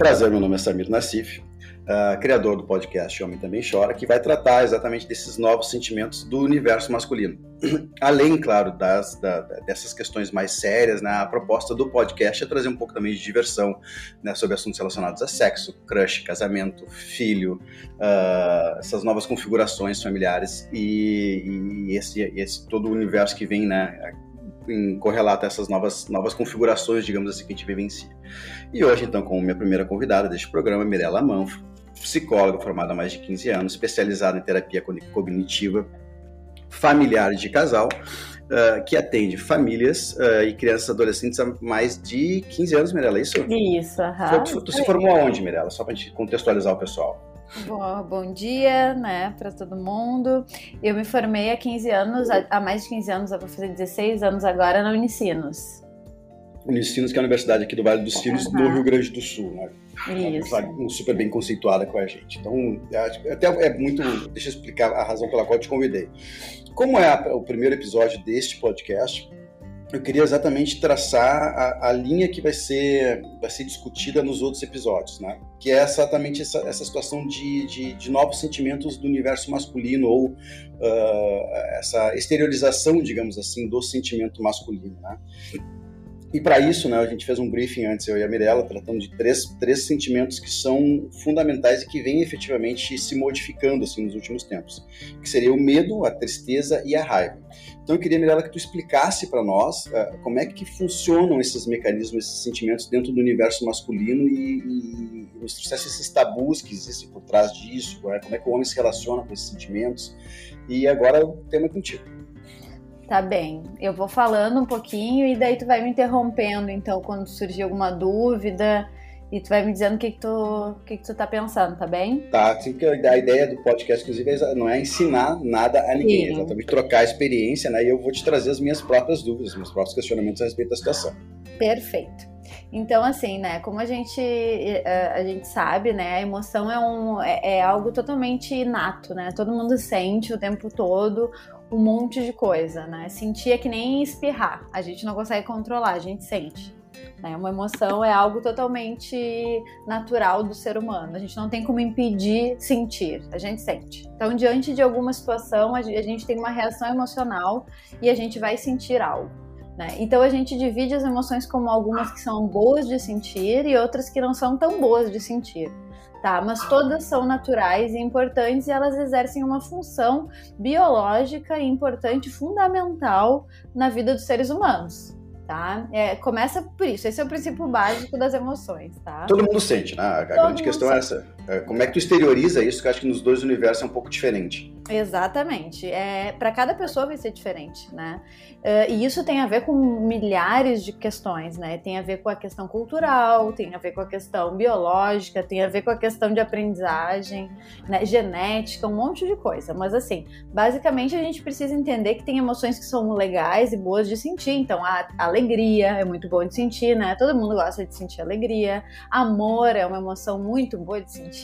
Prazer, meu nome é Samir Nassif, uh, criador do podcast Homem Também Chora, que vai tratar exatamente desses novos sentimentos do universo masculino. Além, claro, das, da, dessas questões mais sérias, né, a proposta do podcast é trazer um pouco também de diversão né, sobre assuntos relacionados a sexo, crush, casamento, filho, uh, essas novas configurações familiares e, e esse, esse todo o universo que vem né, em correlato a essas novas, novas configurações, digamos assim, que a gente vivencia. E hoje, então, como minha primeira convidada deste programa, Mirella Manfro, psicóloga formada há mais de 15 anos, especializada em terapia cognitiva familiar de casal, uh, que atende famílias uh, e crianças e adolescentes há mais de 15 anos, Mirella, é isso? Isso, aham. Tu, tu se formou aonde, Mirella? Só para a gente contextualizar o pessoal. Bom, bom dia, né, para todo mundo. Eu me formei há 15 anos, há mais de 15 anos, eu vou fazer 16 anos agora na Unicinos. Unicinos, que é a universidade aqui do Vale dos Sinos, uhum. no Rio Grande do Sul, né? Isso. Uma super bem conceituada com a gente. Então, até é muito. Deixa eu explicar a razão pela qual eu te convidei. Como é o primeiro episódio deste podcast, eu queria exatamente traçar a, a, linha que vai ser, vai ser discutida nos outros episódios, né? Que é exatamente essa, essa situação de, de, de, novos sentimentos do universo masculino ou uh, essa exteriorização, digamos assim, do sentimento masculino, né? E para isso, né, a gente fez um briefing antes, eu e a Mirella, tratando de três, três sentimentos que são fundamentais e que vêm efetivamente se modificando assim, nos últimos tempos, que seria o medo, a tristeza e a raiva. Então eu queria, Mirella, que tu explicasse para nós uh, como é que funcionam esses mecanismos, esses sentimentos dentro do universo masculino e, e, nos trouxesse esses tabus que existem por trás disso, né? como é que o homem se relaciona com esses sentimentos. E agora o tema é contigo. Tá bem. Eu vou falando um pouquinho e daí tu vai me interrompendo, então, quando surgir alguma dúvida e tu vai me dizendo o que que tu, que que tu tá pensando, tá bem? Tá, assim que a ideia do podcast, inclusive, é não é ensinar nada a ninguém, é exatamente trocar a experiência, né? E eu vou te trazer as minhas próprias dúvidas, meus próprios questionamentos a respeito da situação. Perfeito. Então, assim, né, como a gente, eh, a gente sabe, né, a emoção é, um, é, é algo totalmente inato, né? Todo mundo sente o tempo todo um monte de coisa, né? Sentir é que nem espirrar. A gente não consegue controlar, a gente sente. Né? Uma emoção é algo totalmente natural do ser humano. A gente não tem como impedir sentir, a gente sente. Então, diante de alguma situação, a gente tem uma reação emocional e a gente vai sentir algo. Né? Então, a gente divide as emoções como algumas que são boas de sentir e outras que não são tão boas de sentir tá? Mas todas são naturais e importantes e elas exercem uma função biológica importante, fundamental na vida dos seres humanos tá? É, começa por isso, esse é o princípio básico das emoções, tá? Todo mundo sente, né? A Todo grande questão é sente. é essa. É, como é que tu exterioriza isso, que eu acho que nos dois universos é um pouco diferente. Exatamente. É, para cada pessoa vai ser diferente, né? Uh, e isso tem a ver com milhares de questões, né? Tem a ver com a questão cultural, tem a ver com a questão biológica, tem a ver com a questão de aprendizagem, né? genética, um monte de coisa. Mas assim, basicamente a gente precisa entender que tem emoções que são legais e boas de sentir. Então, a, alegria é muito bom de sentir, né? Todo mundo gosta de sentir alegria. Amor é uma emoção muito boa de sentir,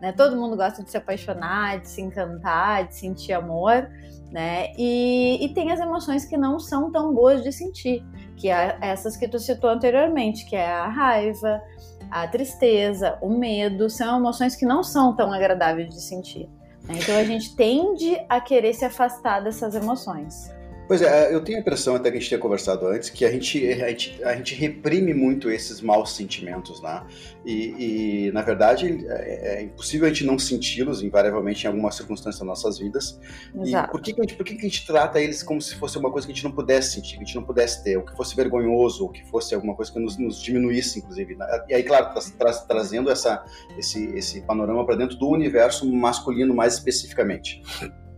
né? Todo mundo gosta de se apaixonar, de se encantar, de sentir amor, né? E, e tem as emoções que não são tão boas de sentir, que é essas que tu citou anteriormente, que é a raiva, a tristeza, o medo, são emoções que não são tão agradáveis de sentir. Né? Então a gente tende a querer se afastar dessas emoções. Pois é, eu tenho a impressão, até que a gente tinha conversado antes, que a gente, a gente, a gente reprime muito esses maus sentimentos, né? E, e na verdade, é, é, impossível a gente não senti-los, invariavelmente, em alguma circunstância das nossas vidas. Exato. E por que, que, a gente, por que, que a gente trata eles como se fosse uma coisa que a gente não pudesse sentir, que a gente não pudesse ter, ou que fosse vergonhoso, ou que fosse alguma coisa que nos, nos diminuísse, inclusive? Né? E aí, claro, tra, tra, trazendo essa, esse, esse panorama para dentro do universo masculino mais especificamente.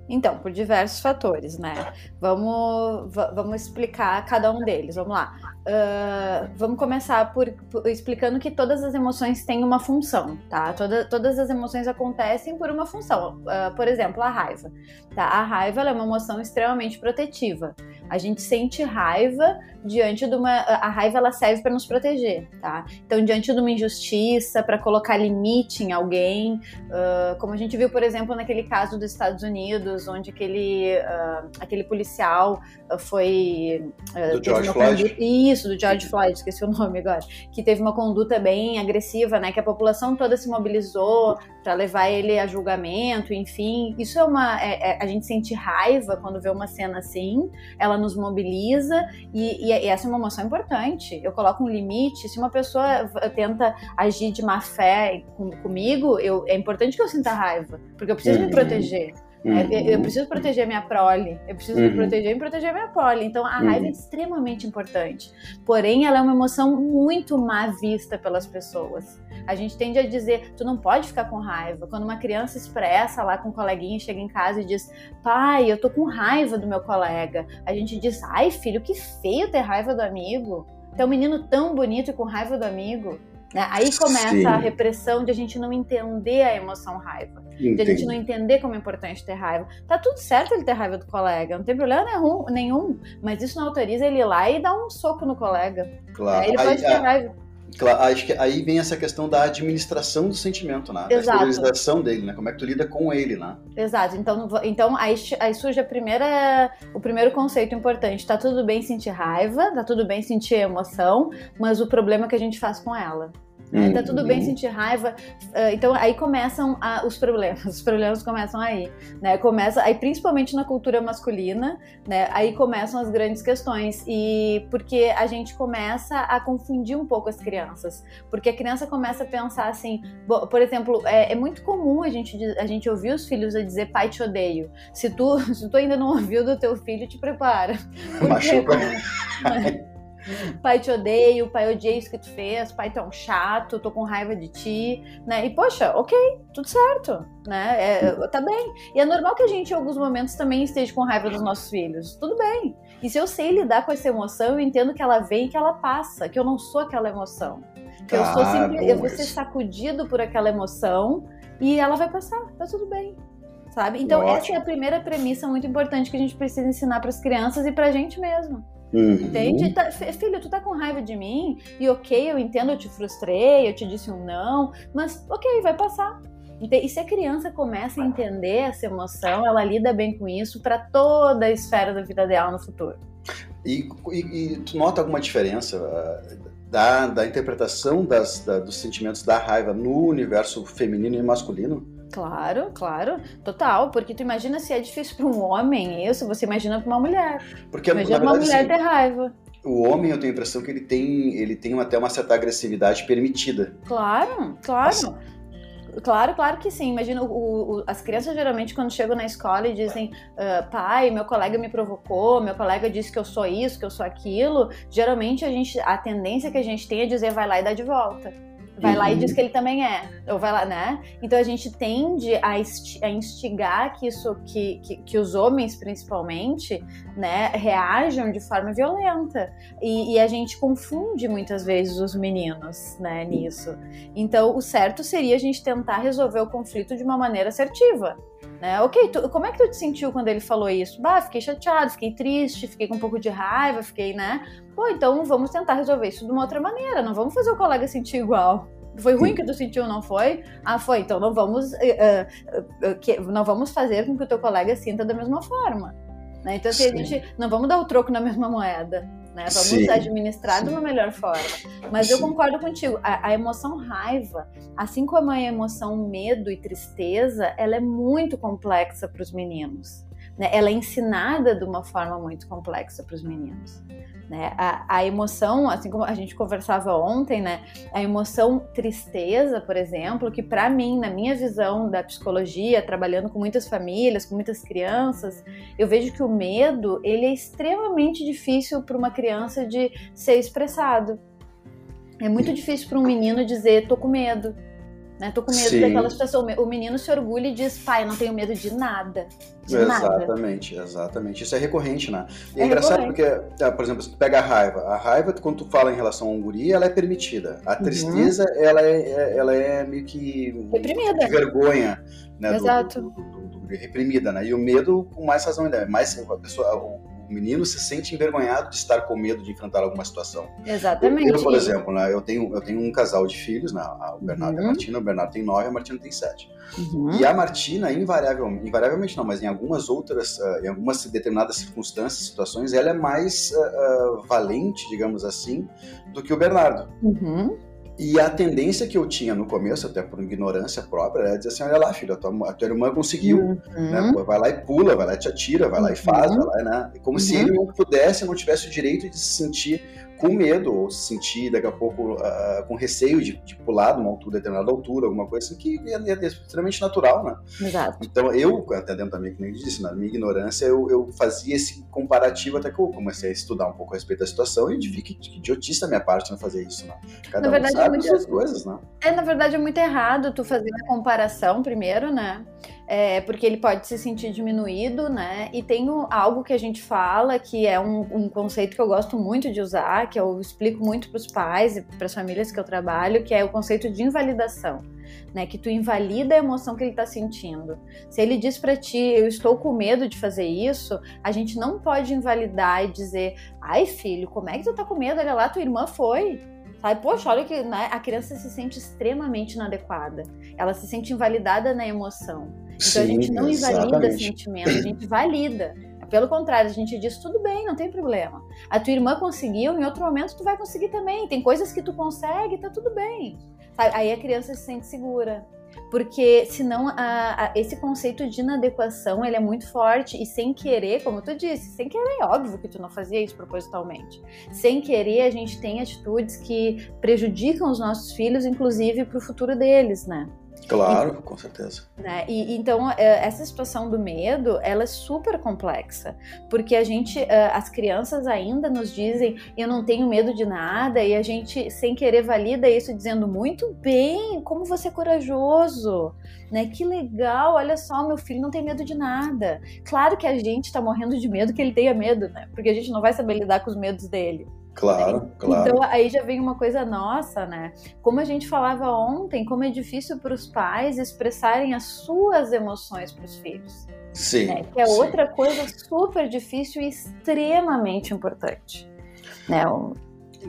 Então, por diversos fatores, né? Vamos, vamos explicar cada um deles. Vamos lá. Uh, vamos começar por, por, explicando que todas as emoções têm uma função, tá? Toda, todas as emoções acontecem por uma função. Uh, por exemplo, a raiva. Tá? A raiva é uma emoção extremamente protetiva. A gente sente raiva diante de uma. A raiva ela serve para nos proteger, tá? Então, diante de uma injustiça, para colocar limite em alguém, uh, como a gente viu, por exemplo, naquele caso dos Estados Unidos, onde aquele, aquele policial foi. Uh, do George Floyd? Isso Isso, do George Floyd, esqueci o nome agora, que teve uma conduta bem agressiva, né? Que a população toda se mobilizou para levar ele a julgamento, enfim. Isso é uma. É, é, a gente sente raiva quando vê uma cena assim, ela nos mobiliza e, e, e essa é uma emoção importante. Eu coloco um limite. Se uma pessoa tenta agir de má fé com, comigo, eu, é importante que eu sinta raiva, porque eu preciso uhum. me proteger. Uhum. Eu preciso proteger minha prole, eu preciso uhum. me proteger e proteger minha prole. Então a raiva é uhum. extremamente importante. Porém, ela é uma emoção muito má vista pelas pessoas. A gente tende a dizer, tu não pode ficar com raiva. Quando uma criança expressa lá com um coleguinha, chega em casa e diz, pai, eu tô com raiva do meu colega. A gente diz, ai filho, que feio ter raiva do amigo. Tem um menino tão bonito e com raiva do amigo. Né? Aí começa Sim. a repressão de a gente não entender a emoção raiva. Entendi. De a gente não entender como é importante ter raiva. Tá tudo certo ele ter raiva do colega, não tem problema nenhum, mas isso não autoriza ele ir lá e dar um soco no colega. Claro. Né? Ele pode ter raiva. Claro, acho que aí vem essa questão da administração do sentimento, né? Exato. Da exteriorização dele, né? Como é que tu lida com ele, né? Exato. Então, então aí, aí surge a primeira, o primeiro conceito importante. Tá tudo bem sentir raiva, tá tudo bem sentir emoção, mas o problema é que a gente faz com ela. Uhum. Tá tudo bem uhum. sentir raiva. Ah, então aí começam a, os problemas. Os problemas começam aí, né? Começa aí principalmente na cultura masculina, né? Aí começam as grandes questões e porque a gente começa a confundir um pouco as crianças, porque a criança começa a pensar assim, por exemplo, é, é muito comum a gente a gente ouvir os filhos a dizer pai te odeio. Se tu se tu ainda não ouviu do teu filho, te prepara. Machuca. Pai te odeio, pai odiei isso que tu fez, pai tão chato, tô com raiva de ti, né? E poxa, ok, tudo certo, né? É, tá bem. E é normal que a gente, em alguns momentos, também esteja com raiva dos nossos filhos. Tudo bem. E se eu sei lidar com essa emoção, eu entendo que ela vem e que ela passa, que eu não sou aquela emoção. Que eu sou sempre, eu vou ser sacudido por aquela emoção e ela vai passar, tá tudo bem. Sabe? Então, Ótimo. essa é a primeira premissa muito importante que a gente precisa ensinar para as crianças e para a gente mesmo. Uhum. Entende? Tá, filho, tu tá com raiva de mim e ok, eu entendo, eu te frustrei, eu te disse um não, mas ok, vai passar. E se a criança começa a entender essa emoção, ela lida bem com isso para toda a esfera da vida dela no futuro. E, e, e tu nota alguma diferença uh, da, da interpretação das, da, dos sentimentos da raiva no universo feminino e masculino? Claro, claro, total. Porque tu imagina se é difícil para um homem isso, você imagina para uma mulher. Porque imagina verdade, uma mulher assim, ter raiva. O homem, eu tenho a impressão que ele tem, ele tem até uma certa agressividade permitida. Claro, claro. Assim. Claro, claro que sim. Imagina, o, o, as crianças geralmente quando chegam na escola e dizem uh, pai, meu colega me provocou, meu colega disse que eu sou isso, que eu sou aquilo. Geralmente a gente, a tendência que a gente tem é dizer vai lá e dá de volta vai uhum. lá e diz uhum. que ele também é, ou vai lá, né? Então a gente tende a, instigar que isso, que, que, que, os homens principalmente, né, reajam de forma violenta e, e, a gente confunde muitas vezes os meninos, né, nisso. Então o certo seria a gente tentar resolver o conflito de uma maneira assertiva. Né? Ok, tu, como é que tu te sentiu quando ele falou isso? Bah, fiquei chateado, fiquei triste, fiquei com um pouco de raiva, fiquei, né? Pô, então vamos tentar resolver isso de uma outra maneira, não vamos fazer o colega sentir igual. Foi ruim que tu sentiu, não foi? Ah, foi. Então não vamos, uh, uh, que, não vamos fazer com que o teu colega sinta da mesma forma. Né? Então, assim, a gente não vamos dar o troco na mesma moeda. Né? Vamos Sim. administrar Sim. de uma melhor forma. Mas Sim. eu concordo contigo. A, a, emoção raiva, assim como a emoção medo e tristeza, ela é muito complexa para os meninos. Né? Ela é ensinada de uma forma muito complexa para os meninos. Né? A, a, emoção, assim como a gente conversava ontem, né? A emoção tristeza, por exemplo, que para mim, na minha visão da psicologia, trabalhando com muitas famílias, com muitas crianças, eu vejo que o medo ele é extremamente difícil para uma criança de ser expressado. É muito difícil para um menino dizer tô com medo. Né? Tô com medo Sim. daquela situação. O menino se orgulha e diz, pai, eu não tenho medo de nada. De exatamente, nada. exatamente. Isso é recorrente, né? E é, é engraçado porque, é, por exemplo, se tu pega a raiva, a raiva, quando tu fala em relação a um guri, ela é permitida. A uhum. tristeza, uhum. ela, é, é, ela é meio que. Reprimida. Vergonha, né? Exato. Do, do, do, reprimida, né? E o medo, com mais razão ainda. Mais, a pessoa, o, menino se sente envergonhado de estar com medo de enfrentar alguma situação. Exatamente. Eu, por exemplo, né, eu, tenho, eu tenho um casal de filhos, né, o Bernardo uhum. e a uhum. Martina. O Bernardo tem nove, a Martina tem sete. Uhum. E a Martina, invariavelmente, invariavelmente não, mas em algumas outras, uh, em algumas determinadas circunstâncias, situações, ela é mais uh, uh, valente, digamos assim, do que o Bernardo. Uhum. E a tendência que eu tinha no começo, até por ignorância própria, era dizer assim: olha lá, filho, a tua, a tua irmã conseguiu. Uhum. Né? Vai lá e pula, vai lá e te atira, vai lá e faz, uhum. vai lá, né? Como uhum. se ele não pudesse, não tivesse o direito de se sentir com medo, ou se sentir daqui a pouco uh, com receio de, de, pular de uma altura, determinada altura, alguma coisa assim, que é, é extremamente natural, né? Exato. Então eu, até dentro da minha, como eu disse, na minha ignorância, eu, eu, fazia esse comparativo até que eu comecei a estudar um pouco a respeito da situação e vi que, que idiotista a minha parte não fazer isso, né? Cada na verdade, um sabe é muito... as coisas, né? É, na verdade, é muito errado tu fazer a comparação primeiro, né? É, porque ele pode se sentir diminuído, né? E tem algo que a gente fala que é um, um, conceito que eu gosto muito de usar, que eu explico muito para os pais e para as famílias que eu trabalho, que é o conceito de invalidação. Né, que tu invalida a emoção que ele está sentindo. Se ele diz para ti, eu estou com medo de fazer isso, a gente não pode invalidar e dizer, ai filho, como é que tu tá com medo? Olha lá, tua irmã foi. Sabe? Poxa, olha que né, a criança se sente extremamente inadequada. Ela se sente invalidada na emoção. Então Sim, a gente não invalida sentimento, a gente valida. Pelo contrário, a gente diz tudo bem, não tem problema. A tua irmã conseguiu, em outro momento tu vai conseguir também. Tem coisas que tu consegue, tá tudo bem. Aí a criança se sente segura. Porque senão a, a, esse conceito de inadequação ele é muito forte e sem querer, como tu disse, sem querer, é óbvio que tu não fazia isso propositalmente. Sem querer, a gente tem atitudes que prejudicam os nossos filhos, inclusive para o futuro deles, né? Claro, e, com certeza. Né? E, então, é, essa situação do medo, ela é super complexa, porque a gente, é, as crianças ainda nos dizem, eu não tenho medo de nada, e a gente, sem querer, valida isso dizendo, muito bem, como você é corajoso, né? Que legal, olha só, meu filho não tem medo de nada. Claro que a gente tá morrendo de medo que ele tenha medo, né? Porque a gente não vai saber lidar com os medos dele. Claro, né? claro. Então aí já vem uma coisa nossa, né? Como a gente falava ontem, como é difícil para os pais expressarem as suas emoções para os filhos. Sim. Né? Que é sim. outra coisa super difícil e extremamente importante. Né?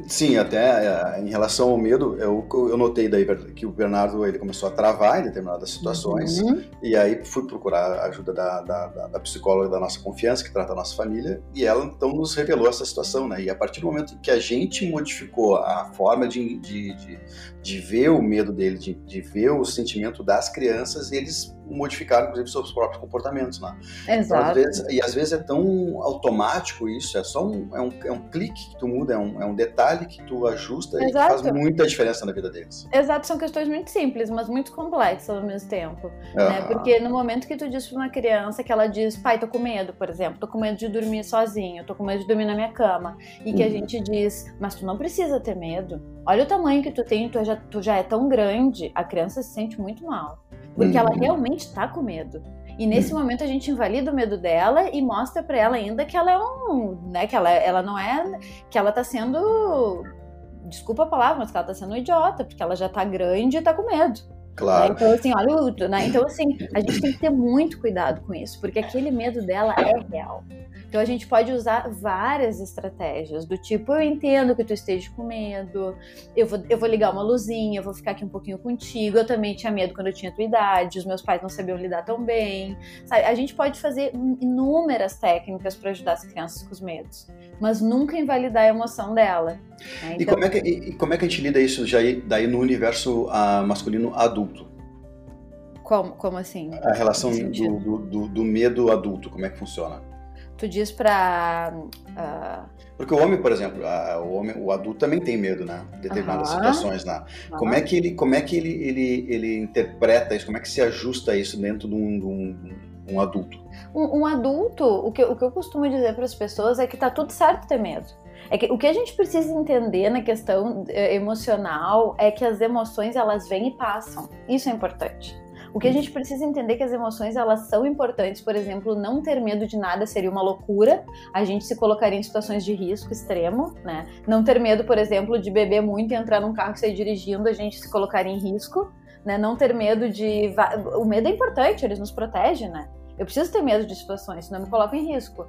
Sim, até é, em relação ao medo, eu, eu notei daí que o Bernardo ele começou a travar em determinadas situações uhum. e aí fui procurar a ajuda da, da, da, psicóloga da nossa confiança, que trata a nossa família, e ela então nos revelou essa situação, né? E a partir do momento que a gente modificou a forma de, de, de, de ver o medo dele, de, de ver o sentimento das crianças, eles modificar, inclusive, seus próprios comportamentos, né? Exato. Então, às vezes, e às vezes é tão automático isso, é só um, é um, é um clique que tu muda, é um, é um detalhe que tu ajusta Exato. e faz muita diferença na vida deles. Exato, são questões muito simples, mas muito complexas ao mesmo tempo, né? Porque no momento que tu diz para uma criança que ela diz, pai, tô com medo, por exemplo, tô com medo de dormir sozinho, tô com medo de dormir na minha cama, e que uhum. a gente diz, mas tu não precisa ter medo, olha o tamanho que tu tem, tu já, tu já é tão grande, a criança se sente muito mal. Porque uhum. ela realmente está com medo. E nesse uhum. momento a gente invalida o medo dela e mostra para ela ainda que ela é um, né, que ela, ela não é, que ela tá sendo, desculpa a palavra, mas que ela tá sendo um idiota, porque ela já tá grande e tá com medo. Claro. Né? Então, assim, olha o. Né? Então, assim, a gente tem que ter muito cuidado com isso, porque aquele medo dela é real. Então a gente pode usar várias estratégias, do tipo, eu entendo que tu esteja com medo, eu vou, eu vou ligar uma luzinha, eu vou ficar aqui um pouquinho contigo, eu também tinha medo quando eu tinha tua idade, os meus pais não sabiam lidar tão bem. Sabe? A gente pode fazer inúmeras técnicas para ajudar as crianças com os medos, mas nunca invalidar a emoção dela. Né? Então, e, como é que, e, como é que a gente lida isso já daí no universo uh, masculino adulto? Como, como assim? A relação do, do, do, medo adulto, como é que funciona? Tu diz pra. Uh... Porque o homem, por exemplo, a, o homem, o adulto também tem medo, né? De determinadas situações, né? Como é que ele, como é que ele, ele, ele interpreta isso? Como é que se ajusta isso dentro de um, de um, um adulto? Um, um, adulto, o que, o que eu costumo dizer para as pessoas é que tá tudo certo ter medo. É que o que a gente precisa entender na questão eh, emocional é que as emoções elas vêm e passam. Isso é importante. O que a gente precisa entender é que as emoções elas são importantes, por exemplo, não ter medo de nada seria uma loucura. A gente se colocaria em situações de risco extremo, né? Não ter medo, por exemplo, de beber muito e entrar num carro e sair dirigindo, a gente se colocaria em risco, né? Não ter medo de o medo é importante, ele nos protege, né? Eu preciso ter medo de situações, senão me coloco em risco.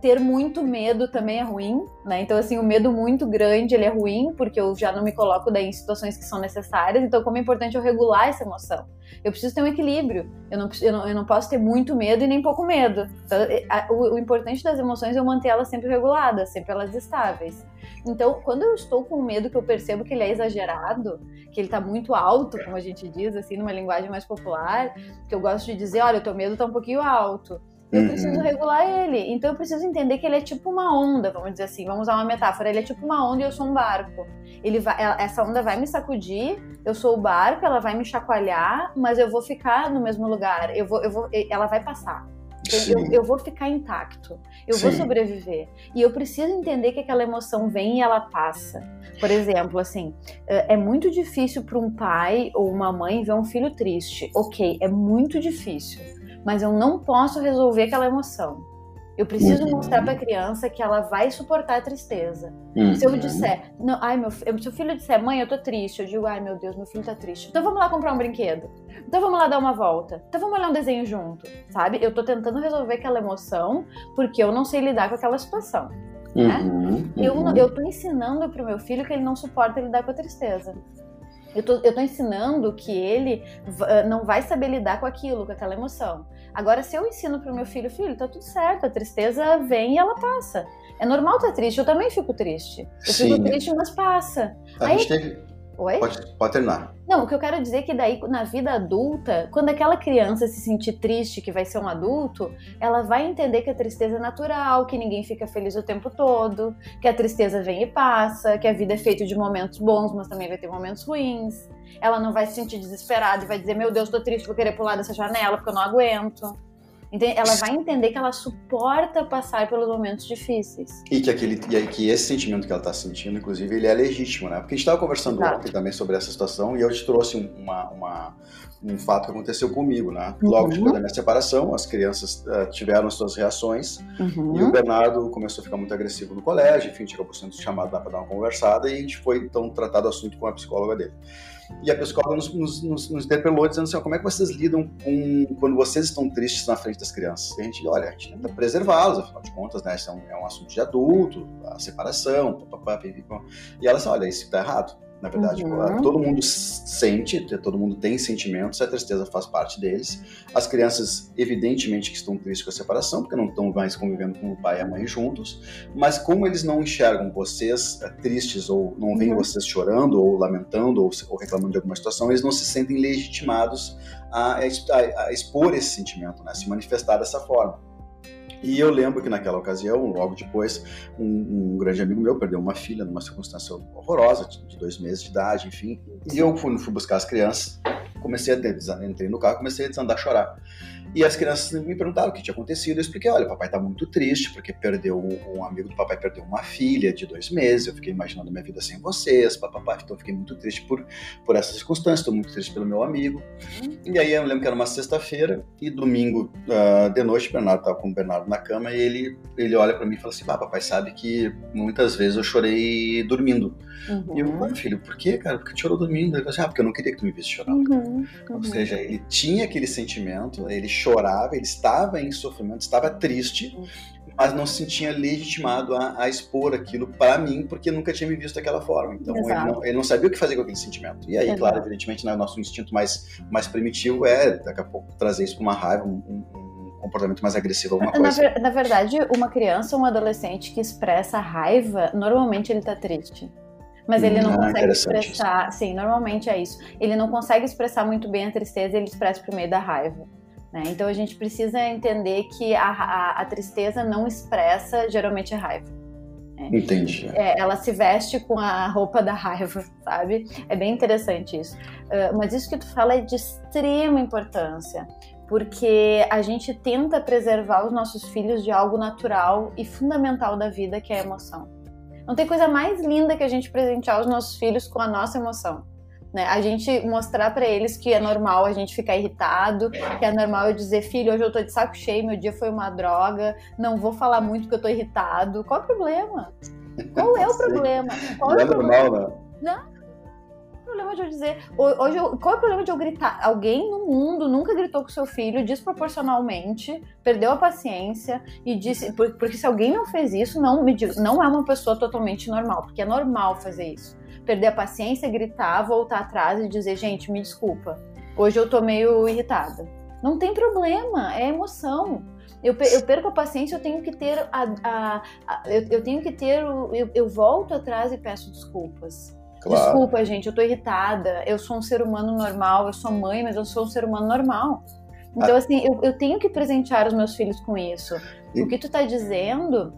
Ter muito medo também é ruim, né? Então, assim, o medo muito grande, ele é ruim, porque eu já não me coloco daí em situações que são necessárias. Então, como é importante eu regular essa emoção. Eu preciso ter um equilíbrio. Eu não, eu não, eu não posso ter muito medo e nem pouco medo. Então, a, o, o, importante das emoções é eu manter elas sempre reguladas, sempre elas estáveis. Então, quando eu estou com medo que eu percebo que ele é exagerado, que ele está muito alto, como a gente diz, assim, numa linguagem mais popular, que eu gosto de dizer, olha, o teu medo está um pouquinho alto eu preciso uhum. regular ele. Então eu preciso entender que ele é tipo uma onda, vamos dizer assim, vamos usar uma metáfora. Ele é tipo uma onda e eu sou um barco. Ele vai, essa onda vai me sacudir, eu sou o barco, ela vai me chacoalhar, mas eu vou ficar no mesmo lugar. Eu vou, eu vou, ela vai passar. Eu, eu, vou ficar intacto, eu Sim. vou sobreviver. E eu preciso entender que aquela emoção vem e ela passa. Por exemplo, assim, é, é muito difícil para um pai ou uma mãe ver um filho triste. Ok, é muito difícil mas eu não posso resolver aquela emoção. Eu preciso uhum. mostrar para a criança que ela vai suportar a tristeza. Uhum. Se eu disser, não, ai meu, se o filho disser, mãe, eu tô triste, eu digo, ai meu Deus, meu filho tá triste. Então vamos lá comprar um brinquedo. Então vamos lá dar uma volta. Então vamos olhar um desenho junto, sabe? Eu tô tentando resolver aquela emoção porque eu não sei lidar com aquela situação. Né? Uhum, eu, uhum. eu tô ensinando pro meu filho que ele não suporta lidar com a tristeza. Eu tô, eu tô ensinando que ele uh, não vai saber lidar com aquilo, com aquela emoção. Agora, se eu ensino pro meu filho, filho, tá tudo certo, a tristeza vem e ela passa. É normal estar tá triste, eu também fico triste. Eu Sim. fico triste, mas passa. A Aí, gente teve, Oi? Pode, pode terminar. Não, o que eu quero dizer é que daí, na vida adulta, quando aquela criança se sentir triste, que vai ser um adulto, ela vai entender que a tristeza é natural, que ninguém fica feliz o tempo todo, que a tristeza vem e passa, que a vida é feita de momentos bons, mas também vai ter momentos ruins. Ela não vai se sentir desesperada e vai dizer, meu Deus, tô triste, vou querer pular dessa janela porque eu não aguento. Ela vai entender que ela suporta passar pelos momentos difíceis. E que, aquele, e que esse sentimento que ela está sentindo, inclusive, ele é legítimo, né? Porque a gente estava conversando Exato. ontem também sobre essa situação e eu te trouxe uma, uma, um fato que aconteceu comigo, né? Logo uhum. depois da minha separação, as crianças uh, tiveram suas reações uhum. e o Bernardo começou a ficar muito agressivo no colégio, enfim, por sendo chamado lá para dar uma conversada e a gente foi, então, tratar do assunto com a psicóloga dele. E a psicóloga nos, nos, nos, interpelou dizendo assim, como é que vocês lidam com quando vocês estão tristes na frente das crianças? E a gente, olha, a gente tenta preservá-los, afinal de contas, né, isso é um, é um assunto de adulto, a separação, papapá, e ela disse, olha, isso está errado na verdade. Uhum. Todo mundo sente, todo mundo tem sentimentos, a tristeza faz parte deles. As crianças, evidentemente, que estão tristes com a separação, porque não estão mais convivendo com o pai e a mãe juntos, mas como eles não enxergam vocês eh, tristes, ou não veem uhum. vocês chorando, ou lamentando, ou, ou, reclamando de alguma situação, eles não se sentem legitimados a, a, a expor esse sentimento, né? se manifestar dessa forma. E eu lembro que naquela ocasião, logo depois, um, um, grande amigo meu perdeu uma filha numa circunstância horrorosa, de dois meses de idade, enfim. E eu fui, fui buscar as crianças, comecei a entrei no carro, comecei a desandar a chorar. E as crianças me perguntaram o que tinha acontecido. Eu expliquei: olha, papai está muito triste porque perdeu um amigo do papai perdeu uma filha de dois meses. Eu fiquei imaginando minha vida sem vocês, papai. Então eu fiquei muito triste por, por essa circunstância. Estou muito triste pelo meu amigo. E aí eu lembro que era uma sexta-feira e domingo uh, de noite, o Bernardo estava com o Bernardo na cama e ele, ele olha para mim e fala assim: ah, papai sabe que muitas vezes eu chorei dormindo. Uhum. E eu, ah, filho, por quê, cara? Porque tu chorou dormindo? Ele falou assim: ah, porque eu não queria que tu me visse chorando. Uhum. Ou uhum. seja, ele tinha aquele sentimento, ele chorava, ele estava em sofrimento, estava triste, mas não se sentia legitimado a, a expor aquilo para mim, porque nunca tinha me visto daquela forma. Então ele não, ele não, sabia o que fazer com aquele sentimento. E aí, Exato. claro, evidentemente, né, nosso instinto mais, mais primitivo é, daqui a pouco, trazer isso para uma raiva, um, um, comportamento mais agressivo, alguma coisa. Na, na, verdade, uma criança ou um adolescente que expressa raiva, normalmente ele está triste. Mas ele não ah, consegue expressar. Isso. Sim, normalmente é isso. Ele não consegue expressar muito bem a tristeza, ele expressa por meio da raiva. Né? Então a gente precisa entender que a, a, a tristeza não expressa geralmente a raiva. Né? Entendi. É, ela se veste com a roupa da raiva, sabe? É bem interessante isso. Uh, mas isso que tu fala é de extrema importância, porque a gente tenta preservar os nossos filhos de algo natural e fundamental da vida, que é a emoção. Não tem coisa mais linda que a gente presentear os nossos filhos com a nossa emoção. Né? A gente mostrar para eles que é normal a gente ficar irritado, que é normal eu dizer, filho, hoje eu tô de saco cheio, meu dia foi uma droga, não vou falar muito porque eu tô irritado. Qual o problema? Qual é o problema? Qual não é, o problema? normal, né? Não problema de eu dizer. Hoje, qual é o problema de eu gritar? Alguém no mundo nunca gritou com seu filho desproporcionalmente, perdeu a paciência e disse. Porque se alguém não fez isso, não, me, não é uma pessoa totalmente normal, porque é normal fazer isso. Perder a paciência, gritar, voltar atrás e dizer, gente, me desculpa. Hoje eu tô meio irritada. Não tem problema, é emoção. Eu, perco a paciência, eu tenho que ter a, a, a eu, eu, tenho que ter eu, eu volto atrás e peço desculpas. Claro. Desculpa, gente, eu tô irritada. Eu sou um ser humano normal, eu sou mãe, mas eu sou um ser humano normal. Então, ah. assim, eu, eu tenho que presentear os meus filhos com isso. E... O que tu tá dizendo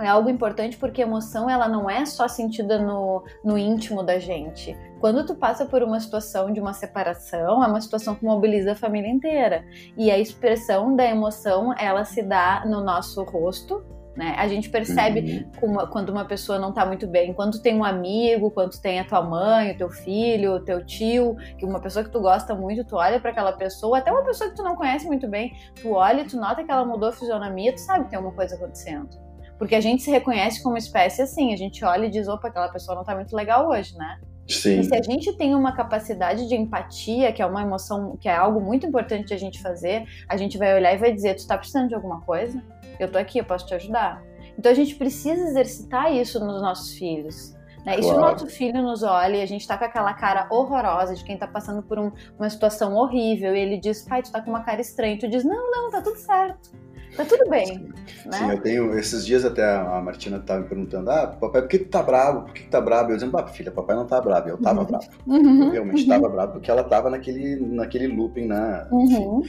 é algo importante porque a emoção ela não é só sentida no, no íntimo da gente. Quando tu passa por uma situação de uma separação, é uma situação que mobiliza a família inteira. E a expressão da emoção, ela se dá no nosso rosto, né? A gente percebe uhum. uma, quando uma pessoa não está muito bem, quando tem um amigo, quando tem a tua mãe, o teu filho, o teu tio, que uma pessoa que tu gosta muito, tu olha para aquela pessoa, até uma pessoa que tu não conhece muito bem, tu olha e tu nota que ela mudou a fisionomia, tu sabe que tem uma coisa acontecendo. Porque a gente se reconhece como espécie assim, a gente olha e diz, opa, aquela pessoa não tá muito legal hoje, né? Sim. E se a gente tem uma capacidade de empatia, que é uma emoção, que é algo muito importante de a gente fazer, a gente vai olhar e vai dizer, tu tá precisando de alguma coisa? Eu tô aqui, eu posso te ajudar. Então a gente precisa exercitar isso nos nossos filhos. Né? Claro. E se o nosso filho nos olha e a gente tá com aquela cara horrorosa de quem tá passando por um, uma situação horrível e ele diz, pai, tu tá com uma cara estranha, tu diz, não, não, tá tudo certo. Tá tudo bem. Sim, né? Sim, eu tenho. Esses dias até a Martina estava me perguntando: ah, papai, por que tu tá bravo? Por que tu tá bravo? Eu dizendo, ah, filha, papai não tá bravo. Eu tava uhum. bravo. Uhum. Eu realmente uhum. tava bravo porque ela tava naquele, naquele looping, né? Uhum.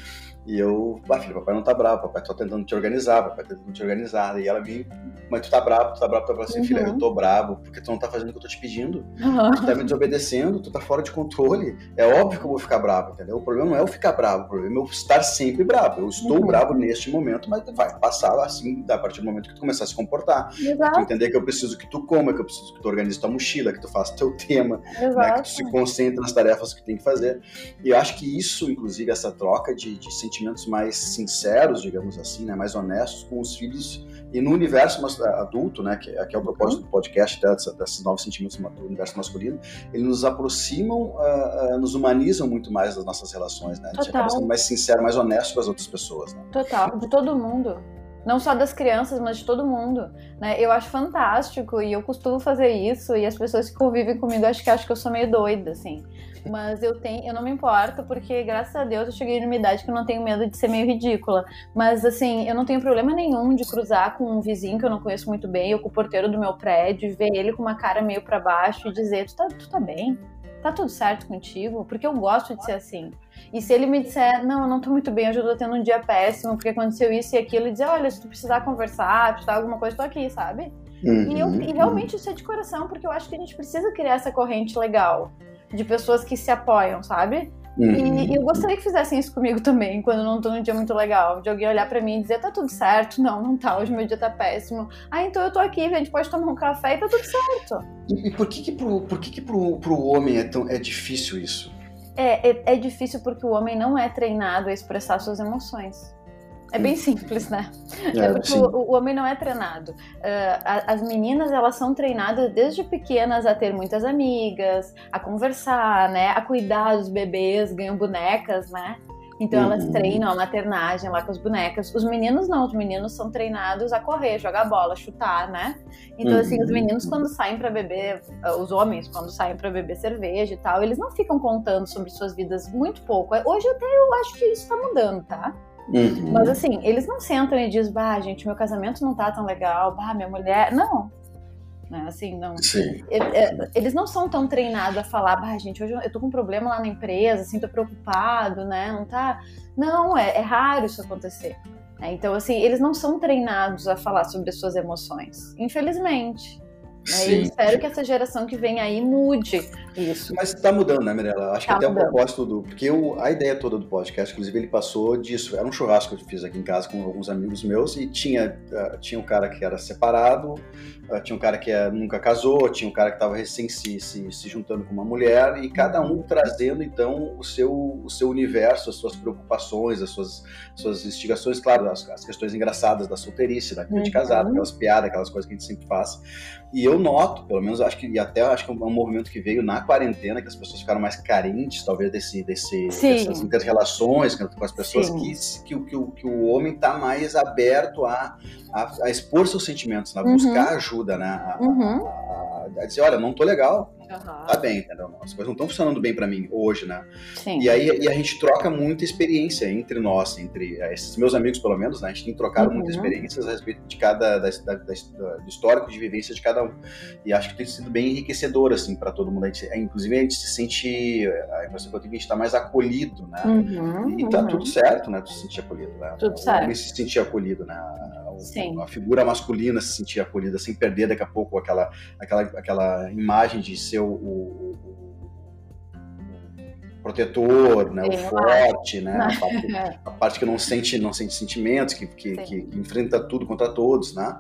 E eu, ah, filho, papai não tá bravo, papai tá tentando te organizar, papai tá tentando te organizar. E ela me, mas tu tá bravo, tu tá bravo, tu tá bravo assim, uhum. filha, eu tô bravo, porque tu não tá fazendo o que eu tô te pedindo. Uhum. Tu tá me desobedecendo, tu tá fora de controle. É óbvio que eu vou ficar bravo, entendeu? O problema não é eu ficar bravo, o problema é eu estar sempre bravo. Eu estou uhum. bravo neste momento, mas vai passar assim, a partir do momento que tu começar a se comportar. Exato. Tu entender que eu preciso que tu coma, que eu preciso que tu organize tua mochila, que tu faça teu tema, né, que tu se concentre nas tarefas que tem que fazer. E eu acho que isso, inclusive, essa troca de, de sentimentos mais sinceros, digamos assim, né, mais honestos com os filhos e no universo adulto, né, que, que é o propósito do podcast, desses novos sentimentos do universo masculino, eles nos aproximam, uh, uh, nos humanizam muito mais das nossas relações, né? A gente Total. acaba sendo mais sincero, mais honesto com as outras pessoas. Né? Total, de todo mundo não só das crianças, mas de todo mundo, né? Eu acho fantástico e eu costumo fazer isso e as pessoas que convivem comigo acho que acham que eu sou meio doida, assim. Mas eu tenho, eu não me importo, porque graças a Deus eu cheguei numa idade que eu não tenho medo de ser meio ridícula. Mas assim, eu não tenho problema nenhum de cruzar com um vizinho que eu não conheço muito bem, ou com o porteiro do meu prédio, ver ele com uma cara meio para baixo e dizer: tu tá, tu tá bem? Tá tudo certo contigo? Porque eu gosto de ser assim. E se ele me disser, não, eu não tô muito bem, eu já tô tendo um dia péssimo, porque aconteceu isso e aquilo, e dizer, olha, se tu precisar conversar, precisar alguma coisa, tô aqui, sabe? Uhum. E, eu, e realmente isso é de coração, porque eu acho que a gente precisa criar essa corrente legal de pessoas que se apoiam, sabe? Uhum. E, e, eu gostaria que fizessem isso comigo também, quando eu não tô num dia muito legal. De alguém olhar para mim e dizer, tá tudo certo. Não, não tá, hoje meu dia tá péssimo. Ah, então eu tô aqui, a gente pode tomar um café e tá tudo certo. E, e por que que pro, por que que pro, pro homem é, tão, é difícil isso? É, é, é difícil porque o homem não é treinado a expressar suas emoções. É bem simples, né? É, é porque o, o, homem não é treinado. Uh, as meninas, elas são treinadas desde pequenas a ter muitas amigas, a conversar, né? A cuidar dos bebês, ganham bonecas, né? Então uhum. elas treinam a maternagem lá com as bonecas. Os meninos não, os meninos são treinados a correr, jogar bola, chutar, né? Então, uhum. assim, os meninos quando saem para beber, ah, os homens quando saem para beber cerveja e tal, eles não ficam contando sobre suas vidas muito pouco. Hoje até eu acho que isso tá mudando, tá? Uhum. Mas assim, eles não sentam e dizem, bah, gente, meu casamento não tá tão legal, bah, minha mulher. Não. Né? Assim, não. Sim. Eles não são tão treinados a falar, bah, gente, hoje eu tô com um problema lá na empresa, assim, tô preocupado, né? Não tá. Não, é, é raro isso acontecer. Né? Então, assim, eles não são treinados a falar sobre as suas emoções, infelizmente. Né? E espero que essa geração que vem aí mude isso. Mas está mudando, né, Mirella? Acho tá que até mudando. o propósito do. Porque o, a ideia toda do podcast, inclusive, ele passou disso. Era um churrasco que eu fiz aqui em casa com alguns amigos meus e tinha, uh, tinha um cara que era separado, uh, tinha um cara que uh, nunca casou, tinha um cara que estava recém se, se, se, juntando com uma mulher, e cada um trazendo então o seu, o seu universo, as suas preocupações, as suas, suas instigações, claro, as, as questões engraçadas da solteirice, da vida de casado, uhum. aquelas piadas, aquelas coisas que a gente sempre faz. E eu noto, pelo menos acho que, e até acho que é um movimento que veio na quarentena, que as pessoas ficaram mais carentes, talvez, desse, desse, dessas inter-relações com as pessoas, que, que, que, o, que o homem está mais aberto a, a, a, expor seus sentimentos, a buscar uhum. ajuda, né? A, uhum. a, a, dizer, olha, não tô legal, Uhum. Tá bem, entendeu? As coisas não estão funcionando bem para mim hoje, né? Sim. E aí e a gente troca muita experiência entre nós, entre eh, esses meus amigos, pelo menos, né? A gente tem trocado uhum. muitas experiências a respeito de cada, da, da, da, do histórico de vivência de cada um. E acho que tem sido bem enriquecedor, assim, para todo mundo. A gente, inclusive, a gente se sente, a impressão que eu tenho que a gente tá mais acolhido, né? Uhum. E tá tudo certo, né? Tu se sentir acolhido, né? Tudo certo. se sentir acolhido, né? Sim. a figura masculina se sentir acolhida sem perder daqui a pouco aquela, aquela, aquela imagem de ser o, o, o protetor, né, o forte, né, a parte, a parte, que não sente, não sente sentimentos, que, que, que, que enfrenta tudo contra todos, né?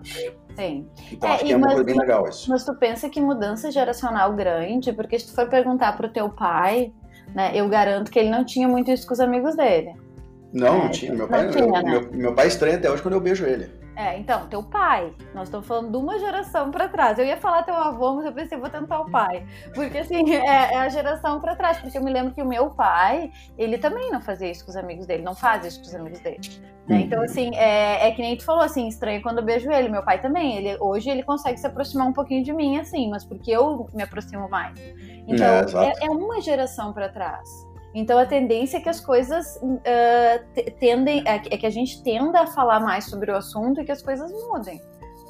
Sim. Então é, acho que é uma coisa bem legal isso. Mas tu pensa que mudança geracional grande, porque se tu for perguntar pro teu pai, né, eu garanto que ele não tinha muito isso com os amigos dele. Não, é, não tinha. Meu pai, tinha, né? meu, meu pai estranha até hoje quando eu beijo ele. É, então, teu pai. Nós estamos falando de uma geração para trás. Eu ia falar teu avô, mas eu pensei, vou tentar o pai. Porque, assim, é, é a geração para trás. Porque eu me lembro que o meu pai, ele também não fazia isso com os amigos dele, não faz isso com os amigos dele. Né? Uhum. Então, assim, é, é, que nem tu falou, assim, estranho quando eu beijo ele. Meu pai também. Ele, hoje ele consegue se aproximar um pouquinho de mim, assim, mas porque eu me aproximo mais. Então, é, é, é uma geração para trás. Então a tendência é que as coisas uh, tendem, é que a gente tenda a falar mais sobre o assunto e que as coisas mudem.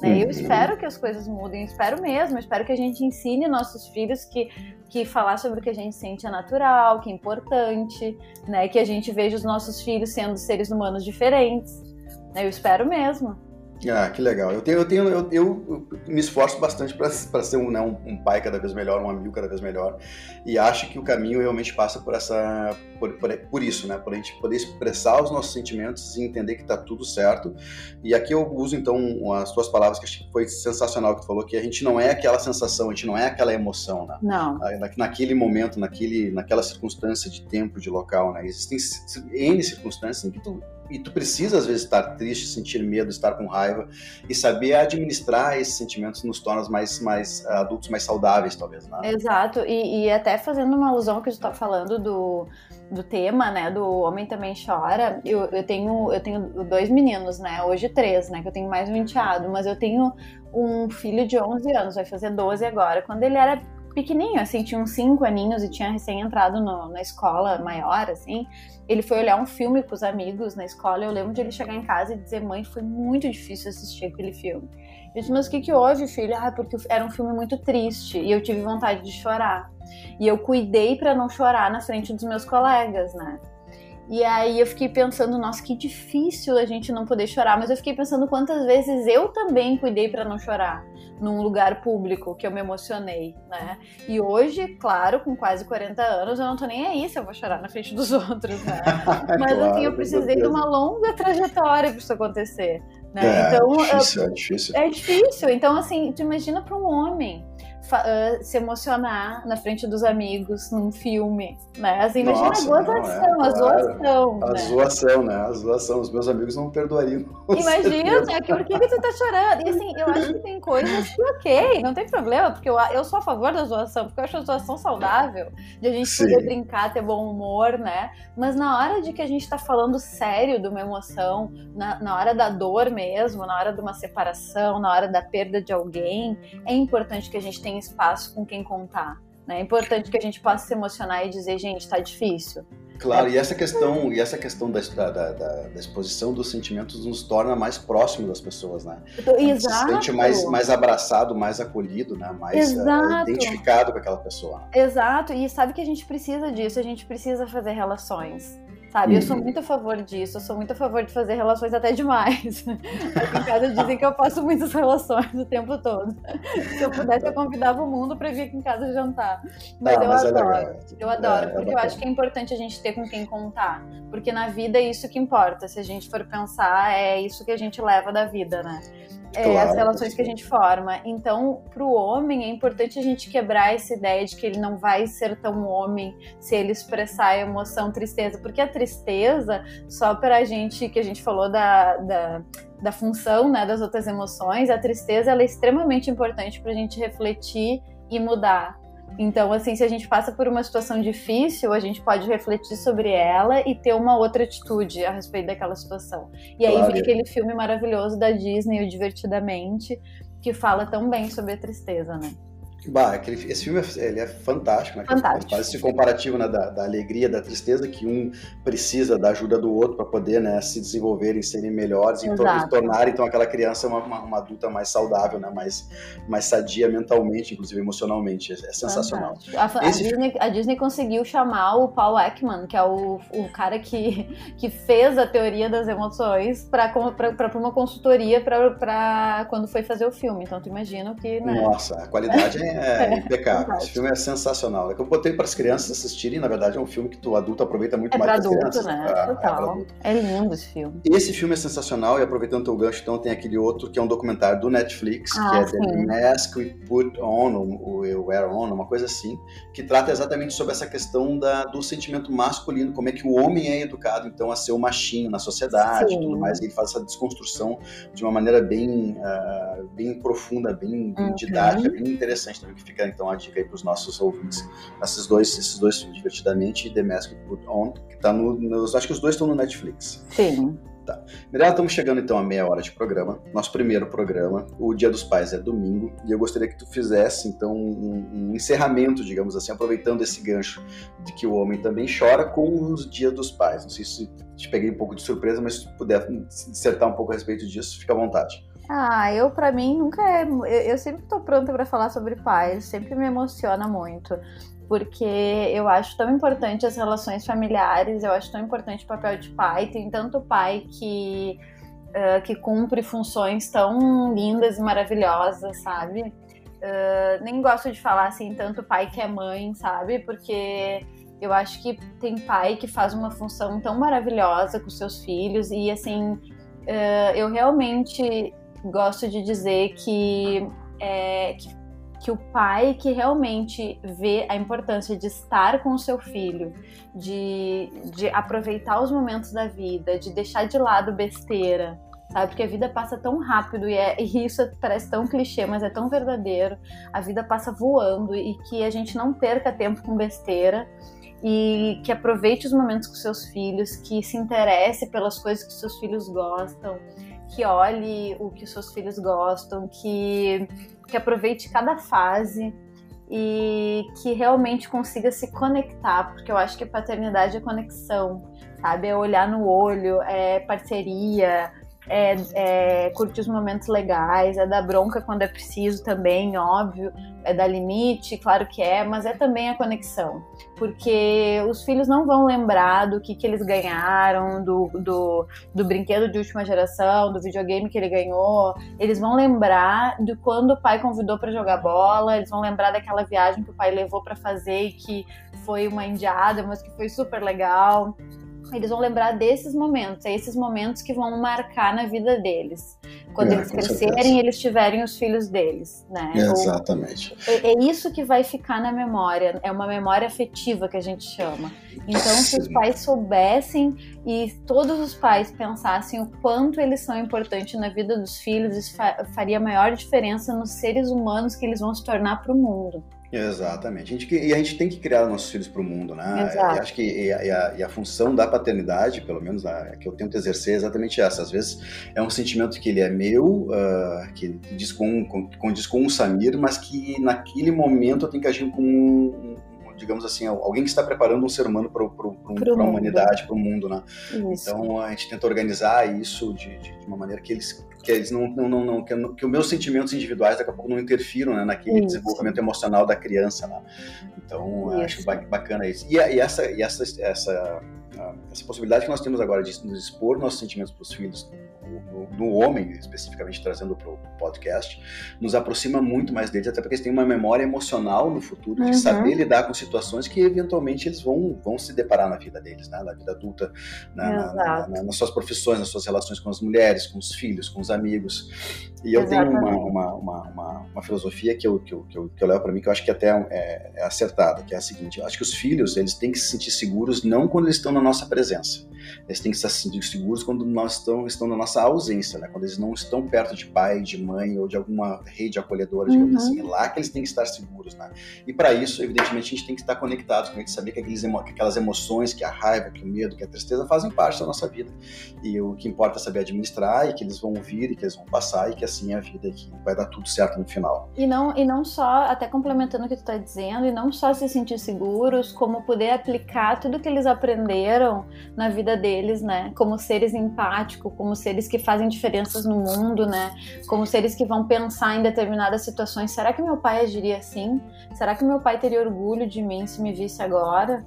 Né? Eu uhum. espero que as coisas mudem, espero mesmo, espero que a gente ensine nossos filhos que, que falar sobre o que a gente sente é natural, que é importante, né? Que a gente veja os nossos filhos sendo seres humanos diferentes. Né? Eu espero mesmo. Ah, que legal. Eu tenho, eu tenho, eu, eu me esforço bastante para ser um, né, um, pai cada vez melhor, um amigo cada vez melhor, e acho que o caminho realmente passa por essa, por, por, por isso, né, por a gente poder expressar os nossos sentimentos e entender que está tudo certo. E aqui eu uso então as tuas palavras que acho que foi sensacional que tu falou que a gente não é aquela sensação, a gente não é aquela emoção, né? Não. naquele momento, naquele, naquela circunstância de tempo, de local, né? Existem n circunstâncias em que tu e tu precisa às vezes estar triste, sentir medo, estar com raiva e saber administrar esses sentimentos nos torna mais, mais uh, adultos mais saudáveis, talvez. Né? Exato, e, e até fazendo uma alusão ao que gente está falando do, do tema, né, do homem também chora. Eu, eu tenho eu tenho dois meninos, né, hoje três, né, que eu tenho mais um enteado, mas eu tenho um filho de 11 anos, vai fazer 12 agora. Quando ele era pequenininho, assim, tinha uns 5 aninhos e tinha recém entrado no, na escola maior, assim, ele foi olhar um filme com os amigos na escola. Eu lembro de ele chegar em casa e dizer: Mãe, foi muito difícil assistir aquele filme. Eu disse: Mas o que, que houve, filho? Ah, porque era um filme muito triste e eu tive vontade de chorar. E eu cuidei para não chorar na frente dos meus colegas, né? E aí eu fiquei pensando, nossa, que difícil a gente não poder chorar, mas eu fiquei pensando quantas vezes eu também cuidei para não chorar num lugar público que eu me emocionei, né? E hoje, claro, com quase 40 anos, eu não tô nem aí se eu vou chorar na frente dos outros, né? Mas claro, assim, eu precisei de uma longa trajetória para isso acontecer, né? É, então, difícil, eu, é difícil. É difícil. Então, assim, tu imagina para um homem uh, se emocionar na frente dos amigos num filme, né? Assim, imagina Nossa, a gozação, não, é, a zoação. A né? zoação, né? A zoação. Os meus amigos não perdoariam. Imagina, que, por que, que tu tá chorando? E assim, eu acho que tem coisas que ok, não tem problema, porque eu, eu sou a favor da zoação, porque eu acho a zoação saudável, de a gente Sim. poder brincar, ter bom humor, né? Mas na hora de que a gente tá falando sério de uma emoção, na, na hora da dor mesmo, na hora de uma separação, na hora da perda de alguém, é importante que a gente tenha espaço com quem contar. Né? É importante que a gente possa se emocionar e dizer, gente, está difícil. Claro, é. e essa questão, e essa questão da, da, da, da, exposição dos sentimentos nos torna mais próximo das pessoas, né? Exato. Se sente mais, mais abraçado, mais acolhido, né? Mais uh, identificado com aquela pessoa. Exato, e sabe que a gente precisa disso, a gente precisa fazer relações. Sabe? Eu sou uhum. muito a favor disso, eu sou muito a favor de fazer relações até demais. Aqui em casa dizem que eu faço muitas relações o tempo todo. Se eu pudesse, eu convidava o mundo para vir aqui em casa jantar. Mas ah, eu mas é adoro, é eu adoro, é, porque é eu acho que é importante a gente ter com quem contar. Porque na vida é isso que importa. Se a gente for pensar, é isso que a gente leva da vida, né? É, claro, as relações que a gente forma. Então, para o homem, é importante a gente quebrar essa ideia de que ele não vai ser tão homem se ele expressar a emoção tristeza, porque a tristeza, só para a gente, que a gente falou da, da, da função né, das outras emoções, a tristeza ela é extremamente importante para a gente refletir e mudar. Então, assim, se a gente passa por uma situação difícil, a gente pode refletir sobre ela e ter uma outra atitude a respeito daquela situação. E aí claro. vem aquele filme maravilhoso da Disney, o Divertidamente, que fala tão bem sobre a tristeza, né? Bah, aquele, esse filme é, ele é fantástico, né? Fantástico. Faz esse comparativo né, da, da, alegria, da tristeza, que um precisa da ajuda do outro para poder né, se desenvolverem, serem melhores e, to tornar então aquela criança uma, uma, uma, adulta mais saudável, né, mais, mais sadia mentalmente, inclusive emocionalmente. É, é sensacional. A, a, Disney, a, Disney, conseguiu chamar o Paul Ekman, que é o, o cara que, que fez a teoria das emoções, para uma consultoria para quando foi fazer o filme. Então, tu imagina que. Né? Nossa, a qualidade é é, impecável. Esse filme é sensacional. É que eu botei para as crianças assistirem, na verdade é um filme que tu adulto aproveita muito é mais que as crianças. Né? É, Total. É, é, lindo esse filme. Esse filme é sensacional e aproveitando o teu gancho, então tem aquele outro que é um documentário do Netflix, ah, que é sim. The Mask We Put On, ou Wear On, uma coisa assim, que trata exatamente sobre essa questão da, do sentimento masculino, como é que o homem é educado então a ser o machinho na sociedade, sim. tudo mais. E ele faz essa desconstrução de uma maneira bem, uh, bem profunda, bem, bem uhum. didática, bem interessante também, que fica então a dica aí para os nossos ouvintes. Esses dois, esses dois Divertidamente e The Mask Put On, que tá no, nos, acho que os dois estão no Netflix. Sim. Tá. Mirella, estamos chegando então a meia hora de programa, nosso primeiro programa. O Dia dos Pais é domingo e eu gostaria que tu fizesse então um, um encerramento, digamos assim, aproveitando esse gancho de que o homem também chora com os Dia dos Pais. Não sei se te peguei um pouco de surpresa, mas se tu puder dissertar um pouco a respeito disso, fica à vontade. Ah, eu para mim nunca é. Eu, eu sempre tô pronta para falar sobre pais, sempre me emociona muito, porque eu acho tão importante as relações familiares, eu acho tão importante o papel de pai. Tem tanto pai que, uh, que cumpre funções tão lindas e maravilhosas, sabe? Uh, nem gosto de falar assim, tanto pai que é mãe, sabe? Porque eu acho que tem pai que faz uma função tão maravilhosa com seus filhos e assim. Uh, eu realmente gosto de dizer que, é, que, que, o pai que realmente vê a importância de estar com o seu filho, de, de aproveitar os momentos da vida, de deixar de lado besteira, sabe? Porque a vida passa tão rápido e, é, e, isso parece tão clichê, mas é tão verdadeiro. A vida passa voando e que a gente não perca tempo com besteira e que aproveite os momentos com seus filhos, que se interesse pelas coisas que seus filhos gostam que olhe o que os seus filhos gostam, que, que aproveite cada fase e que realmente consiga se conectar, porque eu acho que paternidade é conexão, sabe? É olhar no olho, é parceria, é, é, curtir os momentos legais, é dar bronca quando é preciso também, óbvio, é dar limite, claro que é, mas é também a conexão, porque os filhos não vão lembrar do que, que eles ganharam, do, do, do brinquedo de última geração, do videogame que ele ganhou, eles vão lembrar de quando o pai convidou para jogar bola, eles vão lembrar daquela viagem que o pai levou para fazer e que foi uma indiada, mas que foi super legal eles vão lembrar desses momentos, é esses momentos que vão marcar na vida deles. Quando é, eles crescerem, eles tiverem os filhos deles, né? exatamente. É, é, isso que vai ficar na memória, é uma memória afetiva que a gente chama. Então, se os pais soubessem e todos os pais pensassem o quanto eles são importantes na vida dos filhos, isso faria maior diferença nos seres humanos que eles vão se tornar para o mundo. Exatamente. A gente, e a gente tem que criar nossos filhos para o mundo, né? Exato. E acho que e a, e a, e a, função da paternidade, pelo menos a, que eu tento exercer, é exatamente essa. Às vezes é um sentimento que ele é meu, uh, que diz com, com, condiz com o Samir, mas que naquele momento eu tenho que agir com um, digamos assim, alguém que está preparando um ser humano para a humanidade, para o mundo, né? Isso. Então a gente tenta organizar isso de, de, de uma maneira que eles que eles não, não, não, não que, que, os meus sentimentos individuais daqui a pouco não interfiram né, naquele isso. desenvolvimento emocional da criança, né? Então isso. acho bacana isso. E, e essa e essa essa essa possibilidade que nós temos agora de nos expor nossos sentimentos para os filhos, no, homem, especificamente trazendo para o podcast, nos aproxima muito mais deles, até porque eles têm uma memória emocional no futuro de uhum. saber lidar com situações que eventualmente eles vão, vão se deparar na vida deles, né? na vida adulta, na, na, na, nas suas profissões, nas suas relações com as mulheres, com os filhos, com os amigos. E eu Exatamente. tenho uma, uma, uma, uma, filosofia que eu, que eu, que eu, que eu levo para mim, que eu acho que até é, é acertada, que é a seguinte: eu acho que os filhos eles têm que se sentir seguros não quando eles estão na nossa presença, eles têm que se sentir seguros quando nós estão, estão na nossa ausência, né? quando eles não estão perto de pai, de mãe ou de alguma rede acolhedora, digamos uhum. assim. É lá que eles têm que estar seguros. Né? E para isso, evidentemente, a gente tem que estar conectados com eles, saber que, aqueles que aquelas emoções, que a raiva, que o medo, que a tristeza fazem parte da nossa vida. E o que importa é saber administrar e que eles vão vir e que eles vão passar e que assim é a vida e que vai dar tudo certo no final. E não, e não só, até complementando o que tu está dizendo, e não só se sentir seguros, como poder aplicar tudo que eles aprenderam na vida deles, né? Como seres empáticos, como seres que fazem diferenças no mundo, né? Como seres que vão pensar em determinadas situações. Será que meu pai agiria assim? Será que meu pai teria orgulho de mim se me visse agora?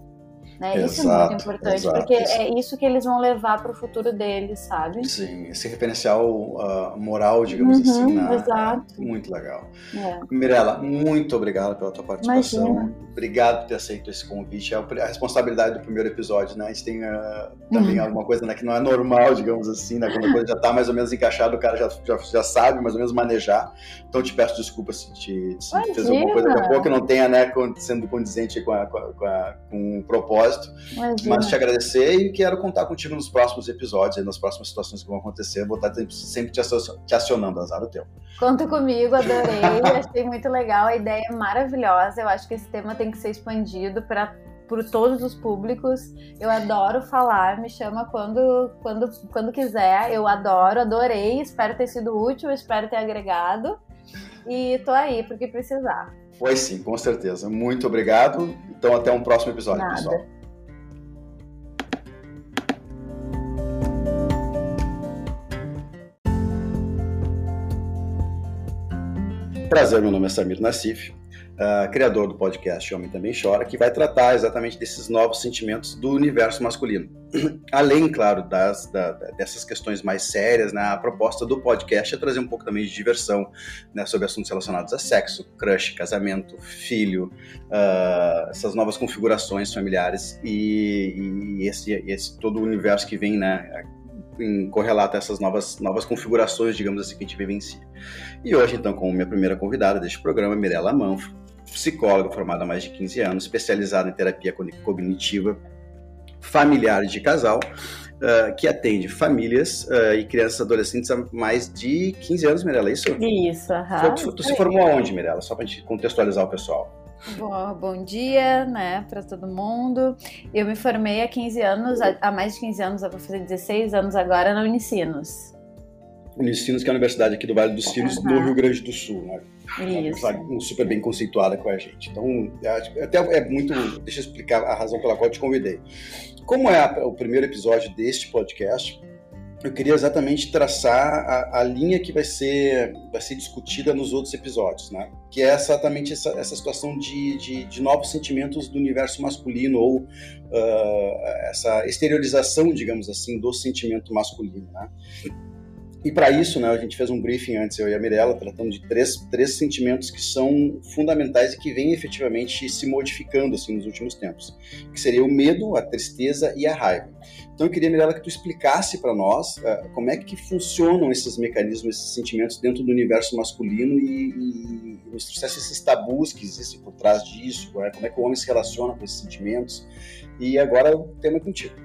Né? Exato, isso é muito importante, exato, porque é isso que eles vão levar para o futuro deles, sabe? Sim, esse referencial uh, moral, digamos uhum, assim, na, exato. É muito legal. É. Mirela, muito obrigado pela tua participação. Imagina. Obrigado por ter aceito esse convite. É a responsabilidade do primeiro episódio, né? A gente tem uh, também uhum. alguma coisa né, que não é normal, digamos assim, né? Quando a coisa já está mais ou menos encaixada, o cara já, já, já sabe mais ou menos manejar. Então te peço desculpas se, te, se fez alguma coisa daqui a pouco que não tenha, né, sendo condizente com, a, com, a, com o propósito propósito. Imagina. Mas te agradecer e quero contar contigo nos próximos episódios, nas próximas situações que vão acontecer. Vou estar sempre te acionando, azar o teu. Conta comigo, adorei, achei muito legal, a ideia é maravilhosa. Eu acho que esse tema tem que ser expandido para por todos os públicos. Eu adoro falar, me chama quando, quando, quando quiser. Eu adoro, adorei. Espero ter sido útil, espero ter agregado. E tô aí porque precisar. Foi sim, com certeza. Muito obrigado. Então, até um próximo episódio, Nada. pessoal. Prazer, meu nome é Samir Nassif, uh, criador do podcast Homem Também Chora, que vai tratar exatamente desses novos sentimentos do universo masculino. Além, claro, das, da, dessas questões mais sérias, né, a proposta do podcast é trazer um pouco também de diversão né, sobre assuntos relacionados a sexo, crush, casamento, filho, uh, essas novas configurações familiares e, e esse, esse todo o universo que vem né, em correlato a essas novas, novas configurações, digamos assim, que a gente vivencia. E hoje, então, como minha primeira convidada deste programa, Mirella Manfro, psicóloga formada há mais de 15 anos, especializada em terapia cognitiva familiar de casal, uh, que atende famílias uh, e crianças e adolescentes há mais de 15 anos, Mirella, é isso? Isso, aham. Tu, tu se formou aonde, Mirella? Só para a gente contextualizar o pessoal. Bom, bom dia, né, para todo mundo. Eu me formei há 15 anos, há mais de 15 anos, eu vou fazer 16 anos agora na Unicinos. Unicinos, que é a universidade aqui do Vale dos Sinos, uhum. no Rio Grande do Sul, né? Isso. Uma super bem conceituada com a gente. Então, até é muito. Deixa eu explicar a razão pela qual eu te convidei. Como é a, o primeiro episódio deste podcast, eu queria exatamente traçar a, a, linha que vai ser, vai ser discutida nos outros episódios, né? Que é exatamente essa, essa situação de, de, de, novos sentimentos do universo masculino ou uh, essa exteriorização, digamos assim, do sentimento masculino, né? E para isso, né, a gente fez um briefing antes, eu e a Mirella, tratando de três, três sentimentos que são fundamentais e que vêm efetivamente se modificando assim nos últimos tempos, que seria o medo, a tristeza e a raiva. Então eu queria, Mirella, que tu explicasse para nós uh, como é que funcionam esses mecanismos, esses sentimentos dentro do universo masculino e, e, nos trouxesse esses tabus que existem por trás disso, né? como é que o homem se relaciona com esses sentimentos. E agora o tema é contigo.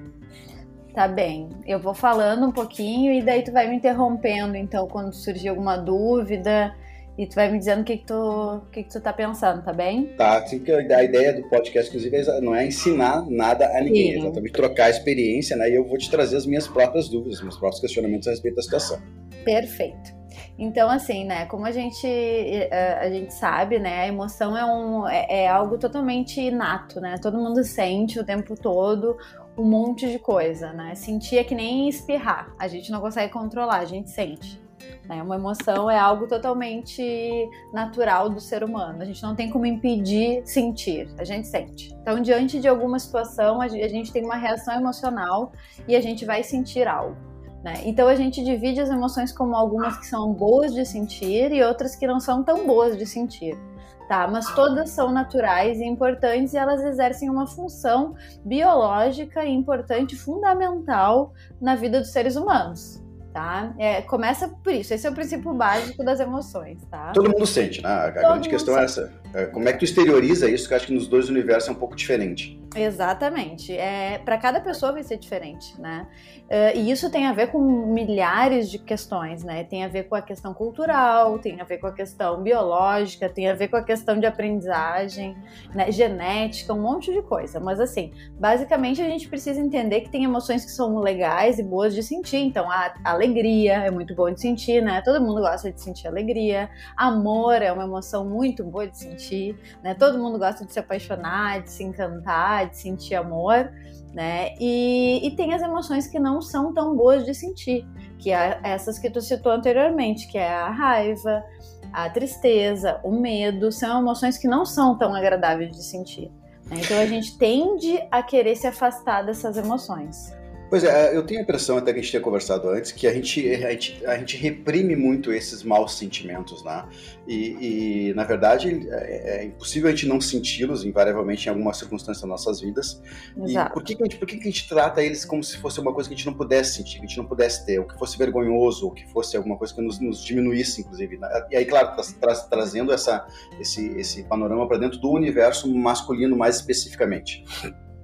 Tá bem. Eu vou falando um pouquinho e daí tu vai me interrompendo, então, quando surgir alguma dúvida. E tu vai me dizendo o que, que, tu, que, que tu tá pensando, tá bem? Tá, assim que a ideia do podcast, inclusive, é não é ensinar nada a ninguém, Sim. é exatamente trocar a experiência, né? E eu vou te trazer as minhas próprias dúvidas, meus próprios questionamentos a respeito da situação. Perfeito. Então, assim, né, como a gente, eh, a gente sabe, né, a emoção é, um, é, é algo totalmente inato, né? Todo mundo sente o tempo todo um monte de coisa, né? Sentir é que nem espirrar. A gente não consegue controlar, a gente sente. Né? Uma emoção é algo totalmente natural do ser humano. A gente não tem como impedir sentir, a gente sente. Então, diante de alguma situação, a gente tem uma reação emocional e a gente vai sentir algo. Né? Então a gente divide as emoções como algumas que são boas de sentir e outras que não são tão boas de sentir. Tá, mas todas são naturais e importantes e elas exercem uma função biológica importante, fundamental na vida dos seres humanos tá? É, começa por isso, esse é o princípio básico das emoções, tá? Todo mundo sente, né? A Todo grande questão é sente. é essa. É, como é que tu exterioriza isso, que eu acho que nos dois universos é um pouco diferente. Exatamente. É, para cada pessoa vai ser diferente, né? Uh, e isso tem a ver com milhares de questões, né? Tem a ver com a questão cultural, tem a ver com a questão biológica, tem a ver com a questão de aprendizagem, né? genética, um monte de coisa. Mas assim, basicamente a gente precisa entender que tem emoções que são legais e boas de sentir. Então, a alegria é muito boa de sentir, né? Todo mundo gosta de sentir alegria. Amor é uma emoção muito boa de sentir, né? Todo mundo gosta de se apaixonar, de se encantar, de sentir amor, né? E, e tem as emoções que não são tão boas de sentir, que é essas que tu citou anteriormente, que é a raiva, a tristeza, o medo, são emoções que não são tão agradáveis de sentir. Né? Então a gente tende a querer se afastar dessas emoções. Pois é, eu tenho a impressão, até que a gente tinha conversado antes, que a gente, a gente, a gente reprime muito esses maus sentimentos, né? E, e na verdade, é, é, impossível a gente não senti-los, invariavelmente, em alguma circunstância das nossas vidas. Exato. E por que, que, a gente, por que, que a gente trata eles como se fosse uma coisa que a gente não pudesse sentir, que a gente não pudesse ter, ou que fosse vergonhoso, ou que fosse alguma coisa que nos, nos diminuísse, inclusive? Né? E aí, claro, tra, tra, trazendo essa, esse, esse panorama para dentro do universo masculino mais especificamente.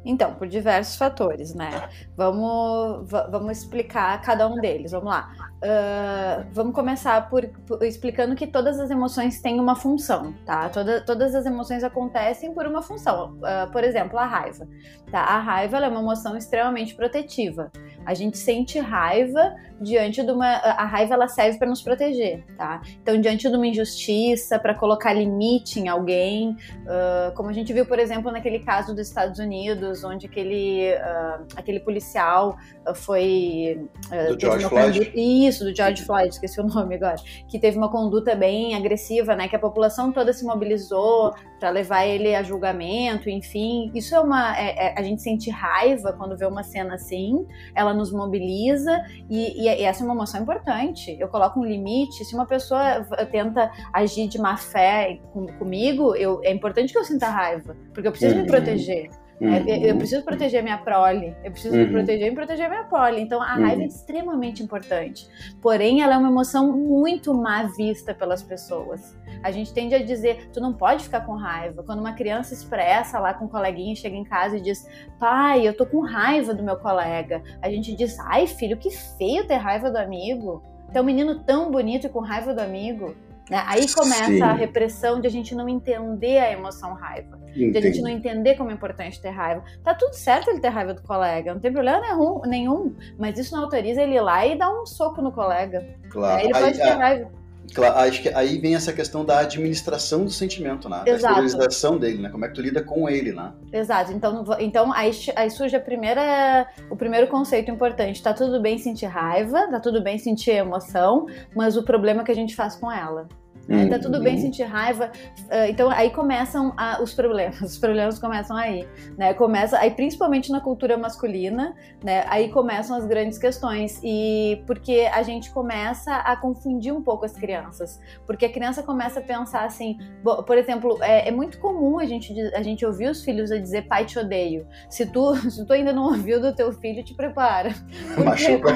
Então, por diversos fatores, né? Vamos, vamos explicar cada um deles. Vamos lá. Uh, vamos começar por, por, explicando que todas as emoções têm uma função, tá? Toda, todas as emoções acontecem por uma função. Uh, por exemplo, a raiva. Tá? A raiva é uma emoção extremamente protetiva. A gente sente raiva diante de uma. A raiva ela serve para nos proteger, tá? Então, diante de uma injustiça, para colocar limite em alguém, uh, como a gente viu, por exemplo, naquele caso dos Estados Unidos, onde aquele, uh, aquele policial foi. do George Floyd? Conduta, isso, do George Floyd, esqueci o nome agora. Que teve uma conduta bem agressiva, né? Que a população toda se mobilizou para levar ele a julgamento, enfim. Isso é uma. É, é, a gente sente raiva quando vê uma cena assim, ela nos mobiliza e, e, essa é uma emoção importante. Eu coloco um limite. Se uma pessoa tenta agir de má fé com, comigo, eu, é importante que eu sinta raiva, porque eu preciso uhum. me proteger. Uhum. Eu preciso proteger minha prole, eu preciso uhum. me proteger e proteger minha prole. Então a raiva é uhum. extremamente importante. Porém, ela é uma emoção muito má vista pelas pessoas. A gente tende a dizer, tu não pode ficar com raiva. Quando uma criança expressa lá com um coleguinha, chega em casa e diz, pai, eu tô com raiva do meu colega. A gente diz, ai filho, que feio ter raiva do amigo. Tem um menino tão bonito e com raiva do amigo. Né? Aí começa Sim. a repressão de a gente não entender a emoção raiva. Entendi. De a gente não entender como é importante ter raiva. Tá tudo certo ele ter raiva do colega, não tem problema nenhum, nenhum mas isso não autoriza ele ir lá e dar um soco no colega. Claro. Ele pode ter raiva. Claro, acho que aí vem essa questão da administração do sentimento, né? Exato. Da exteriorização dele, né? Como é que tu lida com ele, né? Exato. Então, então aí, aí surge a primeira, o primeiro conceito importante. Tá tudo bem sentir raiva, tá tudo bem sentir emoção, mas o problema é que a gente faz com ela. Uhum. Tá tudo bem uhum. sentir raiva. Ah, então aí começam os problemas. Os problemas começam aí, né? Começa aí principalmente na cultura masculina, né? Aí começam as grandes questões e porque a gente começa a confundir um pouco as crianças, porque a criança começa a pensar assim, por exemplo, é, é muito comum a gente a gente ouvir os filhos a dizer pai te odeio. Se tu se tu ainda não ouviu do teu filho, te prepara. Porque, Machuca.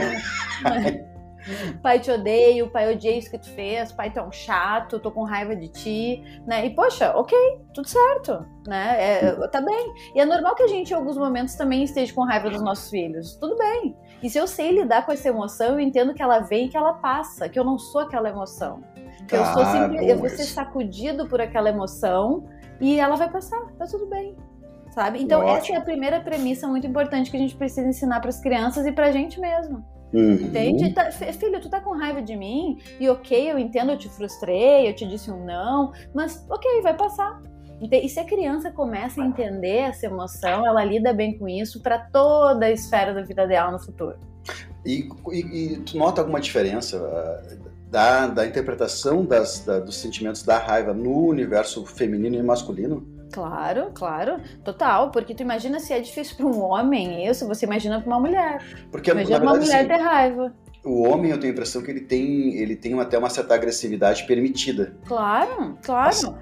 pai te odeio, pai odiei isso que tu fez, pai tu é um chato, tô com raiva de ti, né? E poxa, ok, tudo certo, né? É, tá bem. E é normal que a gente em alguns momentos também esteja com raiva dos nossos filhos, tudo bem. E se eu sei lidar com essa emoção, eu entendo que ela vem e que ela passa, que eu não sou aquela emoção. Que eu sou sempre, eu vou ser sacudido por aquela emoção e ela vai passar, tá tudo bem. Sabe? Então, Ótimo. essa é a primeira premissa muito importante que a gente precisa ensinar para as crianças e para a gente mesmo. Uhum. Entende? Tá, filho, tu tá com raiva de mim e ok, eu entendo, eu te frustrei, eu te disse um não, mas ok, vai passar. E se a criança começa a entender essa emoção, ela lida bem com isso para toda a esfera da vida dela no futuro. E, e, e, tu nota alguma diferença? da, da interpretação das, da, dos sentimentos da raiva no universo feminino e masculino? Claro, claro, total, porque tu imagina se é difícil para um homem isso, você imagina para uma mulher. Porque imagina verdade, uma mulher sim, ter raiva. O homem, eu tenho a impressão que ele tem, ele tem até uma certa agressividade permitida. Claro, claro. Assim,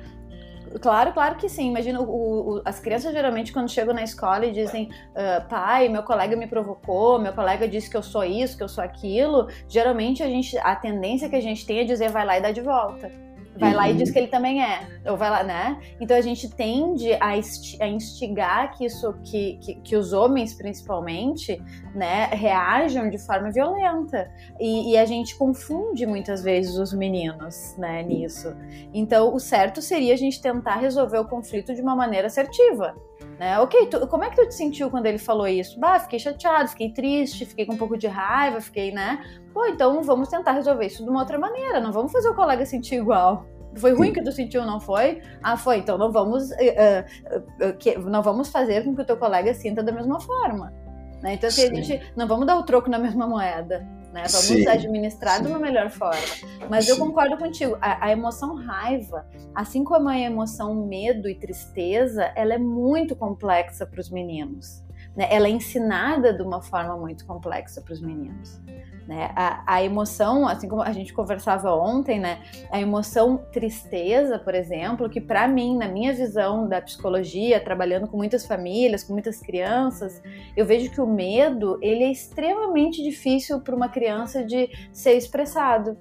Claro, claro que sim. Imagina, o, o, as crianças geralmente quando chegam na escola e dizem uh, pai, meu colega me provocou, meu colega disse que eu sou isso, que eu sou aquilo, geralmente a gente, a tendência que a gente tem é dizer vai lá e dá de volta vai uhum. lá e diz uhum. que ele também é, ou vai lá, né? Então a gente tende a, a instigar que isso, que, que, que, os homens principalmente, né, reajam de forma violenta e, e, a gente confunde muitas vezes os meninos, né, nisso. Então o certo seria a gente tentar resolver o conflito de uma maneira assertiva. Né? Ok, tu, como é que tu te sentiu quando ele falou isso? Bah, fiquei chateado, fiquei triste, fiquei com um pouco de raiva, fiquei, né? Pô, então vamos tentar resolver isso de uma outra maneira, não vamos fazer o colega sentir igual. Foi ruim que tu sentiu, não foi? Ah, foi. Então não vamos, uh, uh, que, não vamos fazer com que o teu colega sinta da mesma forma. Né? Então, assim, a gente não vamos dar o troco na mesma moeda. Né? Vamos Sim. administrar Sim. de uma melhor forma. Mas Sim. eu concordo contigo. A, a, emoção raiva, assim como a emoção medo e tristeza, ela é muito complexa para os meninos. Né? Ela é ensinada de uma forma muito complexa para os meninos. Né? A, a, emoção, assim como a gente conversava ontem, né? A emoção tristeza, por exemplo, que para mim, na minha visão da psicologia, trabalhando com muitas famílias, com muitas crianças, eu vejo que o medo ele é extremamente difícil para uma criança de ser expressado.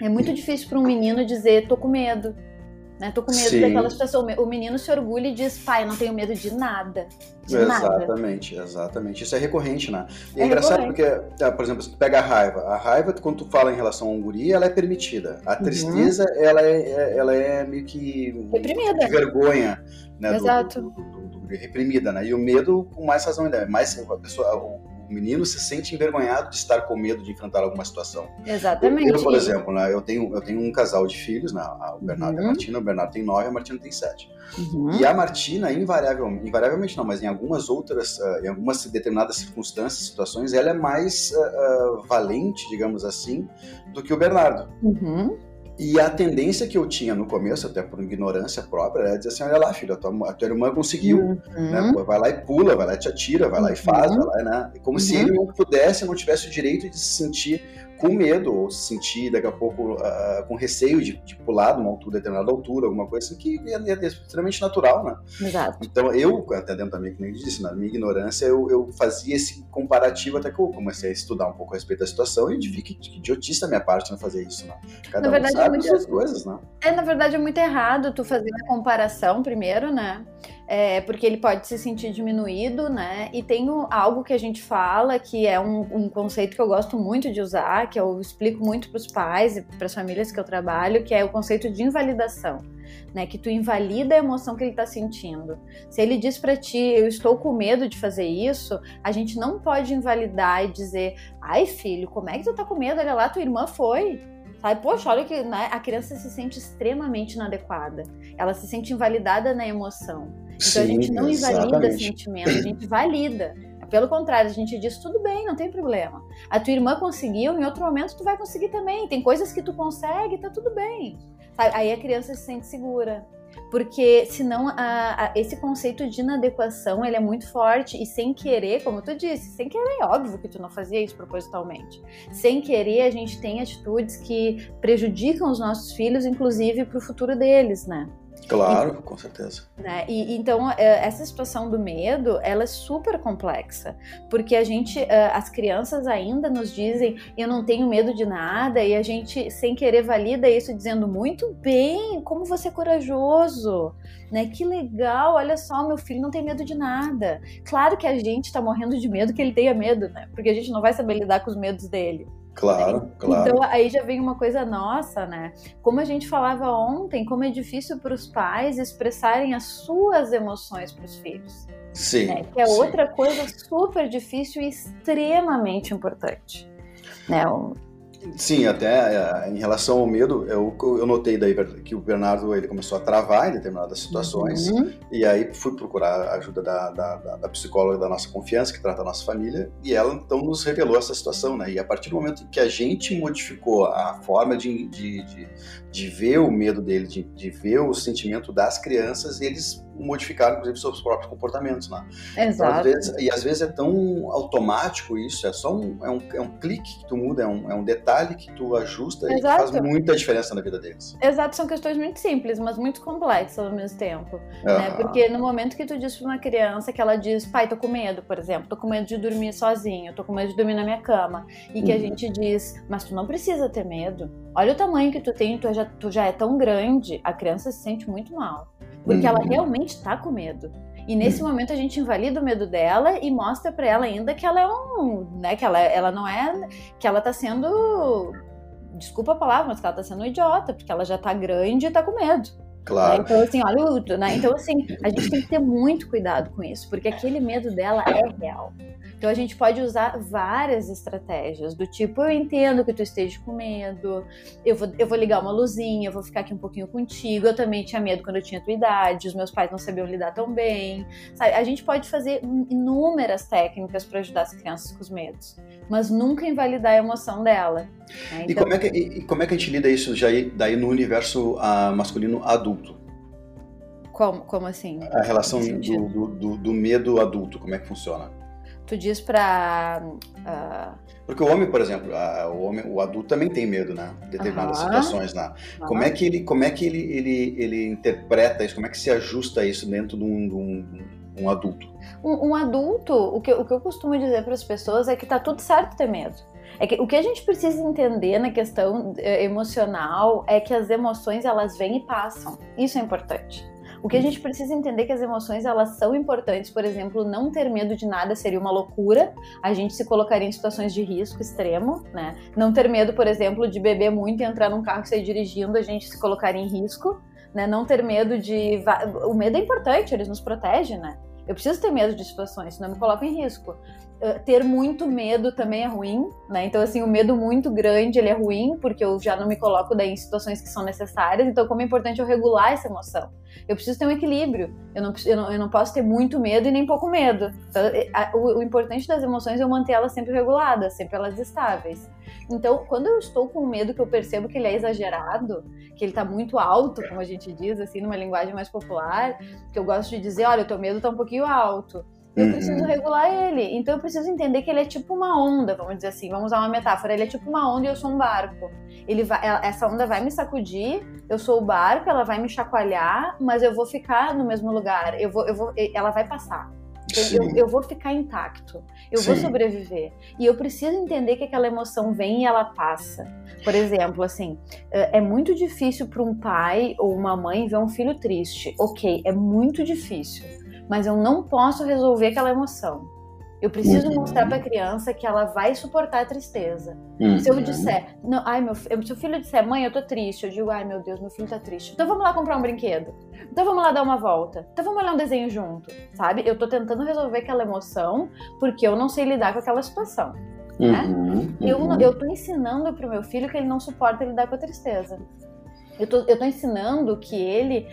É muito difícil para um menino dizer tô com medo. Né? Tô com medo Sim. daquela situação. O menino se orgulha e diz, pai, não tenho medo de nada. De exatamente, nada. exatamente. Isso é recorrente, né? E é, é engraçado porque, é, por exemplo, você pega a raiva. A raiva, quando tu fala em relação a um guri, ela é permitida. A uhum. tristeza, uhum. ela, é, é, ela é meio que... Reprimida. De vergonha. Né? Exato. Do, do, do, do, reprimida, né? E o medo, com mais razão ainda. Mais a pessoa o menino se sente envergonhado de estar com medo de enfrentar alguma situação. Exatamente. Eu, por exemplo, né, eu, tenho, eu tenho um casal de filhos, né, o Bernardo uhum. e a uhum. Martina. O Bernardo tem nove, a Martina tem sete. Uhum. E a Martina, invariavelmente, invariavelmente não, mas em algumas outras, uh, em algumas determinadas circunstâncias, situações, ela é mais uh, uh, valente, digamos assim, do que o Bernardo. Uhum. E a tendência que eu tinha no começo, até por ignorância própria, era dizer assim: olha lá, filho, a tua, a tua irmã conseguiu. Uhum. Né? Vai lá e pula, vai lá e te atira, vai lá e faz, uhum. vai lá, né? Como uhum. se ele não pudesse, não tivesse o direito de se sentir com medo, ou se sentir daqui a pouco uh, com receio de, de, pular de uma altura, determinada altura, alguma coisa assim, que é, é extremamente natural, né? Exato. Então eu, até dentro também, que nem disse, na minha ignorância, eu, eu, fazia esse comparativo até que eu comecei a estudar um pouco a respeito da situação e vi que, que idiotice da minha parte não fazer isso, né? Cada na verdade, um sabe é muito... suas coisas, né? É, na verdade, é muito errado tu fazer a comparação primeiro, né? É, porque ele pode se sentir diminuído, né? E tem algo que a gente fala que é um, um, conceito que eu gosto muito de usar, que eu explico muito para os pais e para as famílias que eu trabalho, que é o conceito de invalidação. Né, que tu invalida a emoção que ele está sentindo. Se ele diz para ti, eu estou com medo de fazer isso, a gente não pode invalidar e dizer, ai filho, como é que tu tá com medo? Olha lá, tua irmã foi. Sabe, poxa, olha que né, a criança se sente extremamente inadequada. Ela se sente invalidada na emoção. Então Sim, a gente não invalida sentimento, a gente valida. Pelo contrário, a gente diz tudo bem, não tem problema. A tua irmã conseguiu, em outro momento tu vai conseguir também. Tem coisas que tu consegue, tá tudo bem. Aí a criança se sente segura. Porque senão a, a, esse conceito de inadequação ele é muito forte e sem querer, como tu disse, sem querer, é óbvio que tu não fazia isso propositalmente. Sem querer, a gente tem atitudes que prejudicam os nossos filhos, inclusive para o futuro deles, né? Claro, e, com certeza. Né? E, então, é, essa situação do medo, ela é super complexa, porque a gente, é, as crianças ainda nos dizem, eu não tenho medo de nada, e a gente, sem querer, valida isso dizendo, muito bem, como você é corajoso, né? Que legal, olha só, meu filho não tem medo de nada. Claro que a gente está morrendo de medo que ele tenha medo, né? Porque a gente não vai saber lidar com os medos dele. Claro, né? claro. Então aí já vem uma coisa nossa, né? Como a gente falava ontem, como é difícil para os pais expressarem as suas emoções para os filhos. Sim. Né? Que é sim. outra coisa super difícil e extremamente importante. Né? Sim, até é, em relação ao medo, eu, eu notei daí que o Bernardo ele começou a travar em determinadas situações uhum. e aí fui procurar a ajuda da, da, da, psicóloga da nossa confiança, que trata a nossa família, e ela então nos revelou essa situação, né? E a partir do momento que a gente modificou a forma de, de, de, de ver o medo dele, de, de ver o sentimento das crianças, eles modificar, inclusive, seus próprios comportamentos, né? Exato. Então, às vezes, e às vezes é tão automático isso, é só um, é um, é um clique que tu muda, é um, é um detalhe que tu ajusta Exato. e faz muita diferença na vida deles. Exato, são questões muito simples, mas muito complexas ao mesmo tempo. Né? Porque no momento que tu diz pra uma criança que ela diz, pai, tô com medo, por exemplo, tô com medo de dormir sozinho, tô com medo de dormir na minha cama, e que uhum. a gente diz, mas tu não precisa ter medo. Olha o tamanho que tu tem, tu já, tu já é tão grande, a criança se sente muito mal. Porque uhum. ela realmente está com medo. E nesse uhum. momento a gente invalida o medo dela e mostra para ela ainda que ela é um, né, que ela, ela não é, que ela tá sendo, desculpa a palavra, mas que ela tá sendo um idiota, porque ela já tá grande e tá com medo. Claro. Né? Então, assim, olha o. Né? Então, assim, a gente tem que ter muito cuidado com isso, porque aquele medo dela é real. Então a gente pode usar várias estratégias, do tipo, eu entendo que tu esteja com medo, eu vou, eu vou ligar uma luzinha, eu vou ficar aqui um pouquinho contigo, eu também tinha medo quando eu tinha tua idade, os meus pais não sabiam lidar tão bem. Sabe? A gente pode fazer inúmeras técnicas para ajudar as crianças com os medos, mas nunca invalidar a emoção dela. Né? Então, e, como é que, e, como é que a gente lida isso já daí no universo uh, masculino adulto? Como, como assim? A relação do, do, do, medo adulto, como é que funciona? Tu diz pra. Uh... Porque o homem, por exemplo, a, o homem, o adulto também tem medo, né? De determinadas situações, né? Como é que ele, como é que ele, ele, ele interpreta isso? Como é que se ajusta isso dentro de um, de um, um adulto? Um, um, adulto, o que, o que eu costumo dizer para as pessoas é que tá tudo certo ter medo. É que o que a gente precisa entender na questão eh, emocional é que as emoções elas vêm e passam. Isso é importante. O que a gente precisa entender é que as emoções elas são importantes, por exemplo, não ter medo de nada seria uma loucura, a gente se colocaria em situações de risco extremo, né? Não ter medo, por exemplo, de beber muito e entrar num carro e sair dirigindo, a gente se colocaria em risco, né? Não ter medo de o medo é importante, ele nos protege, né? Eu preciso ter medo de situações, senão me coloco em risco. Uh, ter muito medo também é ruim, né? Então, assim, o medo muito grande, ele é ruim, porque eu já não me coloco daí em situações que são necessárias. Então, como é importante eu regular essa emoção. Eu preciso ter um equilíbrio. Eu não, eu não, eu não posso ter muito medo e nem pouco medo. Então, a, o, o importante das emoções é eu manter elas sempre reguladas, sempre elas estáveis. Então, quando eu estou com medo que eu percebo que ele é exagerado, que ele está muito alto, como a gente diz, assim, numa linguagem mais popular, que eu gosto de dizer, olha, o teu medo está um pouquinho alto. Eu uhum. preciso regular ele. Então eu preciso entender que ele é tipo uma onda, vamos dizer assim. Vamos usar uma metáfora. Ele é tipo uma onda e eu sou um barco. Ele vai, essa onda vai me sacudir, eu sou o barco, ela vai me chacoalhar, mas eu vou ficar no mesmo lugar. Eu vou, eu vou, ela vai passar. Eu, eu, vou ficar intacto, eu Sim. vou sobreviver. E eu preciso entender que aquela emoção vem e ela passa. Por exemplo, assim, é, é muito difícil para um pai ou uma mãe ver um filho triste. Ok, é muito difícil. Mas eu não posso resolver aquela emoção. Eu preciso uhum. mostrar para a criança que ela vai suportar a tristeza. Uhum. Se eu disser, não, ai meu, se o filho disser, mãe, eu tô triste, eu digo, ai meu Deus, meu filho tá triste. Então vamos lá comprar um brinquedo. Então vamos lá dar uma volta. Então vamos olhar um desenho junto, sabe? Eu tô tentando resolver aquela emoção porque eu não sei lidar com aquela situação. Né? Uhum. Eu, uhum. eu tô ensinando pro meu filho que ele não suporta lidar com a tristeza. Eu tô, eu tô ensinando que ele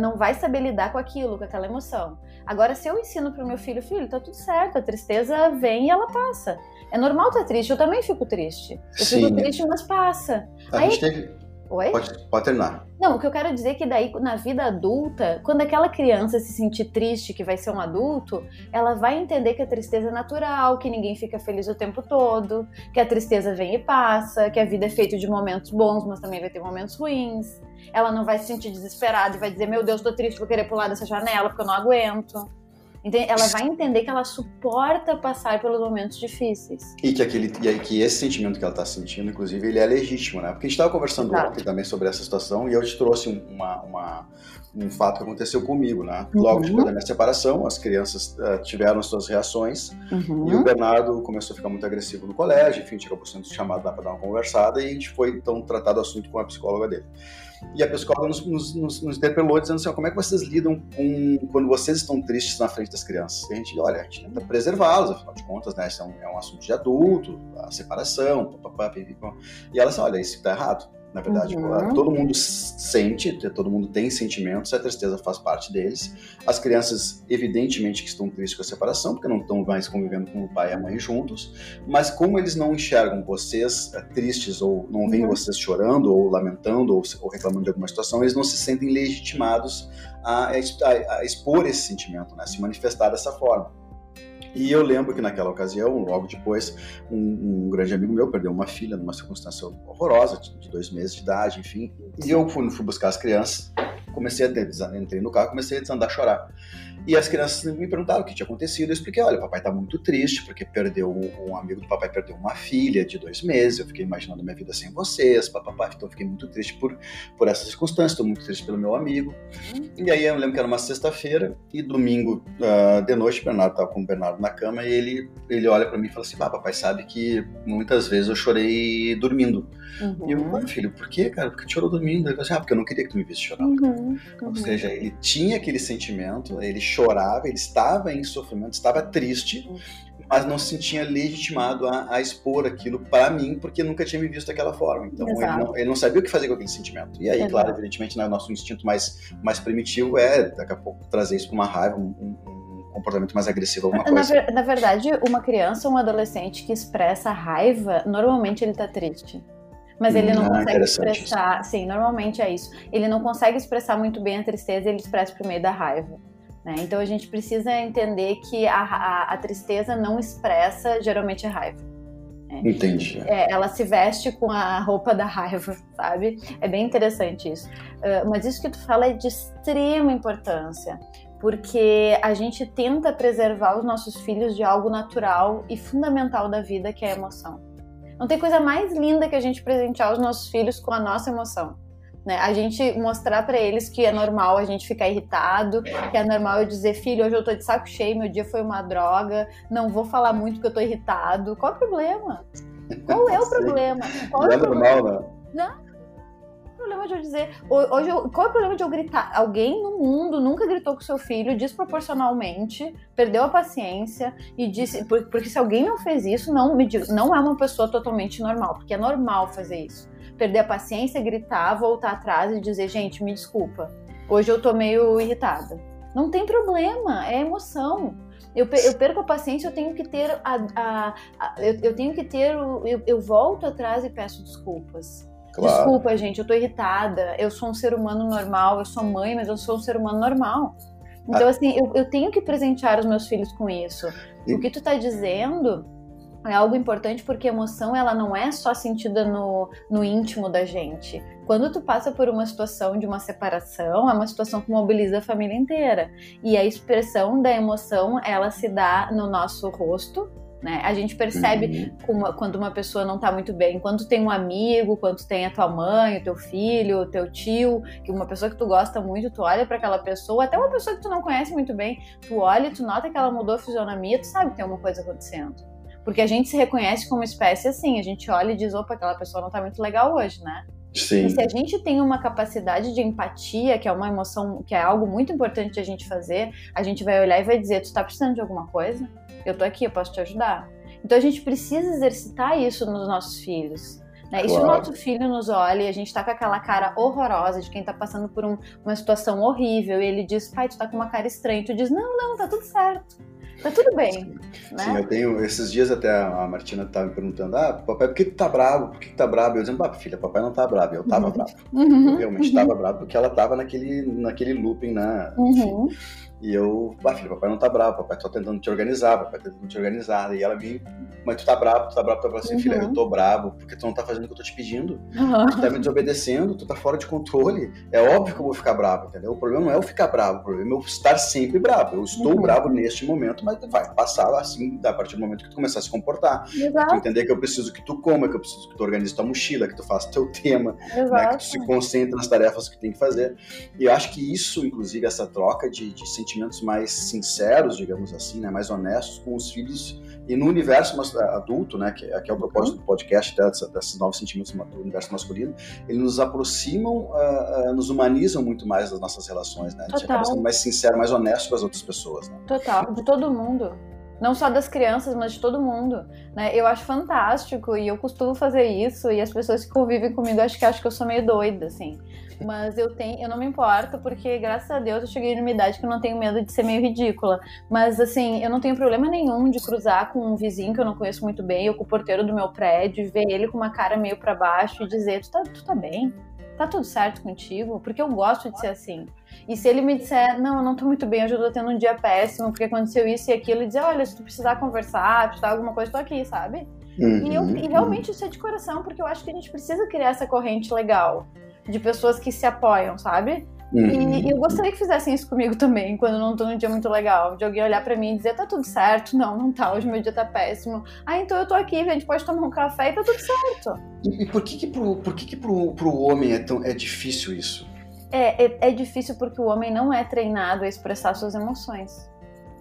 não vai saber lidar com aquilo, com aquela emoção. Agora, se eu ensino pro meu filho, filho, tá tudo certo, a tristeza vem e ela passa. É normal estar triste, eu também fico triste. Eu Sim. fico triste, mas passa. A Aí, gente teve Oi? Pode, pode terminar. Não, o que eu quero dizer é que daí, na vida adulta, quando aquela criança se sentir triste, que vai ser um adulto, ela vai entender que a tristeza é natural, que ninguém fica feliz o tempo todo, que a tristeza vem e passa, que a vida é feita de momentos bons, mas também vai ter momentos ruins. Ela não vai se sentir desesperada e vai dizer, meu Deus, tô triste, vou querer pular dessa janela porque eu não aguento. Ela vai entender que ela suporta passar pelos momentos difíceis. E que, aquele, e que esse sentimento que ela está sentindo, inclusive, ele é legítimo, né? Porque a gente estava conversando Exato. ontem também sobre essa situação e eu te trouxe uma, uma, um fato que aconteceu comigo, né? Logo uhum. depois da minha separação, as crianças uh, tiveram as suas reações uhum. e o Bernardo começou a ficar muito agressivo no colégio, enfim, a gente acabou sendo chamado lá para dar uma conversada e a gente foi, então, tratar do assunto com a psicóloga dele. E a psicóloga nos, nos, nos, nos interpelou dizendo assim, como é que vocês lidam com quando vocês estão tristes na frente das crianças? E a gente, olha, a gente tenta preservá-los, afinal de contas, né, isso é um, é um assunto de adulto, a separação, papapá, e ela disse, olha, isso está errado. Na verdade, uhum. todo mundo sente, todo mundo tem sentimentos, a tristeza faz parte deles. As crianças, evidentemente, que estão tristes com a separação, porque não estão mais convivendo com o pai e a mãe juntos, mas como eles não enxergam vocês eh, tristes, ou não veem uhum. vocês chorando, ou lamentando, ou, ou, reclamando de alguma situação, eles não se sentem legitimados a, a, a expor esse sentimento, né? se manifestar dessa forma. E eu lembro que naquela ocasião, logo depois, um, um, grande amigo meu perdeu uma filha numa circunstância horrorosa, de dois meses de idade, enfim. E eu fui, fui buscar as crianças, comecei a entrei no carro, comecei a desandar a chorar. E as crianças me perguntaram o que tinha acontecido. Eu expliquei: olha, o papai está muito triste porque perdeu um amigo do papai perdeu uma filha de dois meses. Eu fiquei imaginando minha vida sem vocês, papapá. Então eu fiquei muito triste por, por essa circunstância. Estou muito triste pelo meu amigo. Uhum. E aí eu lembro que era uma sexta-feira e domingo uh, de noite, o Bernardo estava com o Bernardo na cama e ele, ele olha para mim e fala assim: ah, papai sabe que muitas vezes eu chorei dormindo. Uhum. E eu, ah, filho, por que, cara? Por que chorou dormindo? Ele falou assim: ah, porque eu não queria que tu me visse chorar. Uhum. Ou uhum. seja, ele tinha aquele sentimento, ele chorava, ele estava em sofrimento, estava triste, mas não se sentia legitimado a, a expor aquilo para mim, porque nunca tinha me visto daquela forma. Então ele não, ele não, sabia o que fazer com aquele sentimento. E aí, Exato. claro, evidentemente, né, nosso instinto mais, mais primitivo é, daqui a pouco, trazer isso para uma raiva, um, um, comportamento mais agressivo, alguma coisa. Na, na, verdade, uma criança ou um adolescente que expressa raiva, normalmente ele está triste. Mas ele não ah, consegue expressar. Isso. Sim, normalmente é isso. Ele não consegue expressar muito bem a tristeza, ele expressa por meio da raiva. Né? Então a gente precisa entender que a, a, a tristeza não expressa geralmente a raiva. Né? Entendi. É, ela se veste com a roupa da raiva, sabe? É bem interessante isso. Uh, mas isso que tu fala é de extrema importância, porque a gente tenta preservar os nossos filhos de algo natural e fundamental da vida, que é a emoção. Não tem coisa mais linda que a gente presentear os nossos filhos com a nossa emoção. Né? A gente mostrar para eles que é normal a gente ficar irritado, que é normal eu dizer, filho, hoje eu tô de saco cheio, meu dia foi uma droga, não vou falar muito porque eu tô irritado. Qual é o problema? Qual é o problema? Qual não é, é normal, né? Não. problema de eu dizer. Hoje, eu, qual é o problema de eu gritar? Alguém no mundo nunca gritou com seu filho desproporcionalmente, perdeu a paciência e disse. Porque se alguém não fez isso, não, me, não é uma pessoa totalmente normal, porque é normal fazer isso perder a paciência, gritar, voltar atrás e dizer, gente, me desculpa, hoje eu tô meio irritada. Não tem problema, é emoção. Eu, eu perco a paciência, eu tenho que ter a, a, a eu, eu, tenho que ter eu, eu volto atrás e peço desculpas. Claro. Desculpa, gente, eu tô irritada. Eu sou um ser humano normal, eu sou mãe, mas eu sou um ser humano normal. Então, ah. assim, eu, eu tenho que presentear os meus filhos com isso. E... O que tu tá dizendo é algo importante porque a emoção ela não é só sentida no, no íntimo da gente. Quando tu passa por uma situação de uma separação, é uma situação que mobiliza a família inteira. E a expressão da emoção, ela se dá no nosso rosto, né? A gente percebe uhum. uma, quando uma pessoa não está muito bem, quando tem um amigo, quando tem a tua mãe, o teu filho, o teu tio, que uma pessoa que tu gosta muito, tu olha para aquela pessoa, até uma pessoa que tu não conhece muito bem, tu olha, tu nota que ela mudou a fisionomia, tu sabe que tem alguma coisa acontecendo. Porque a gente se reconhece como espécie assim, a gente olha e diz, opa, aquela pessoa não tá muito legal hoje, né? Sim. E se a gente tem uma capacidade de empatia, que é uma emoção, que é algo muito importante de a gente fazer, a gente vai olhar e vai dizer, tu tá precisando de alguma coisa? Eu tô aqui, eu posso te ajudar. Então a gente precisa exercitar isso nos nossos filhos. Né? Claro. E se o nosso filho nos olha e a gente tá com aquela cara horrorosa de quem tá passando por um, uma situação horrível e ele diz, pai, tu tá com uma cara estranha, tu diz, não, não, tá tudo certo. Tá tudo bem. Sim, né? Sim eu tenho. Esses dias até a Martina estava me perguntando: ah, papai, por que tu tá bravo? Por que tu tá bravo? Eu dizendo, ah, filha, papai não tá bravo. Eu tava uhum. bravo. Uhum. Eu realmente uhum. tava bravo porque ela tava naquele, naquele looping, né? Uhum. E eu, ah, filho, papai não tá bravo, papai tá tentando te organizar, papai tá tentando te organizar. E ela me, mas tu tá bravo, tu tá bravo, tu tá bravo. Assim, uhum. filha, eu tô bravo porque tu não tá fazendo o que eu tô te pedindo. Uhum. Tu tá me desobedecendo, tu tá fora de controle. É óbvio que eu vou ficar bravo, entendeu? O problema não é eu ficar bravo, o problema é eu estar sempre bravo. Eu estou uhum. bravo neste momento, mas vai passar assim, a partir do momento que tu começar a se comportar. Exato. Tu entender que eu preciso que tu coma, que eu preciso que tu organize tua mochila, que tu faça teu tema, né, que tu se concentre nas tarefas que tem que fazer. E eu acho que isso, inclusive, essa troca de, de sentimentos mais sinceros, digamos assim, né, mais honestos com os filhos e no universo adulto, né, que, que é o propósito do podcast né, desses novos sentimentos do universo masculino, eles nos aproximam, uh, uh, nos humanizam muito mais das nossas relações, né? A gente Total. acaba sendo mais sincero, mais honesto com as outras pessoas. Né? Total, de todo mundo não só das crianças, mas de todo mundo, né? Eu acho fantástico e eu costumo fazer isso e as pessoas que convivem comigo acho que acham que eu sou meio doida, assim. Mas eu tenho, eu não me importo porque graças a Deus eu cheguei numa idade que eu não tenho medo de ser meio ridícula. Mas assim, eu não tenho problema nenhum de cruzar com um vizinho que eu não conheço muito bem, ou com o porteiro do meu prédio, ver ele com uma cara meio para baixo e dizer: "Tu tá, tu tá bem? Tá tudo certo contigo?" Porque eu gosto de ser assim. E se ele me disser, não, eu não tô muito bem, hoje eu tô tendo um dia péssimo, porque aconteceu isso e aquilo, e dizer, olha, se tu precisar conversar, precisar alguma coisa, tô aqui, sabe? Uhum, e, eu, e realmente isso é de coração, porque eu acho que a gente precisa criar essa corrente legal de pessoas que se apoiam, sabe? Uhum. E, e, eu gostaria que fizessem isso comigo também, quando eu não tô num dia muito legal. De alguém olhar para mim e dizer, tá tudo certo. Não, não tá, hoje meu dia tá péssimo. Ah, então eu tô aqui, a gente pode tomar um café e tá tudo certo. E, e por que que pro, por que que pro, pro homem é, tão, é difícil isso? É, é, é difícil porque o homem não é treinado a expressar suas emoções.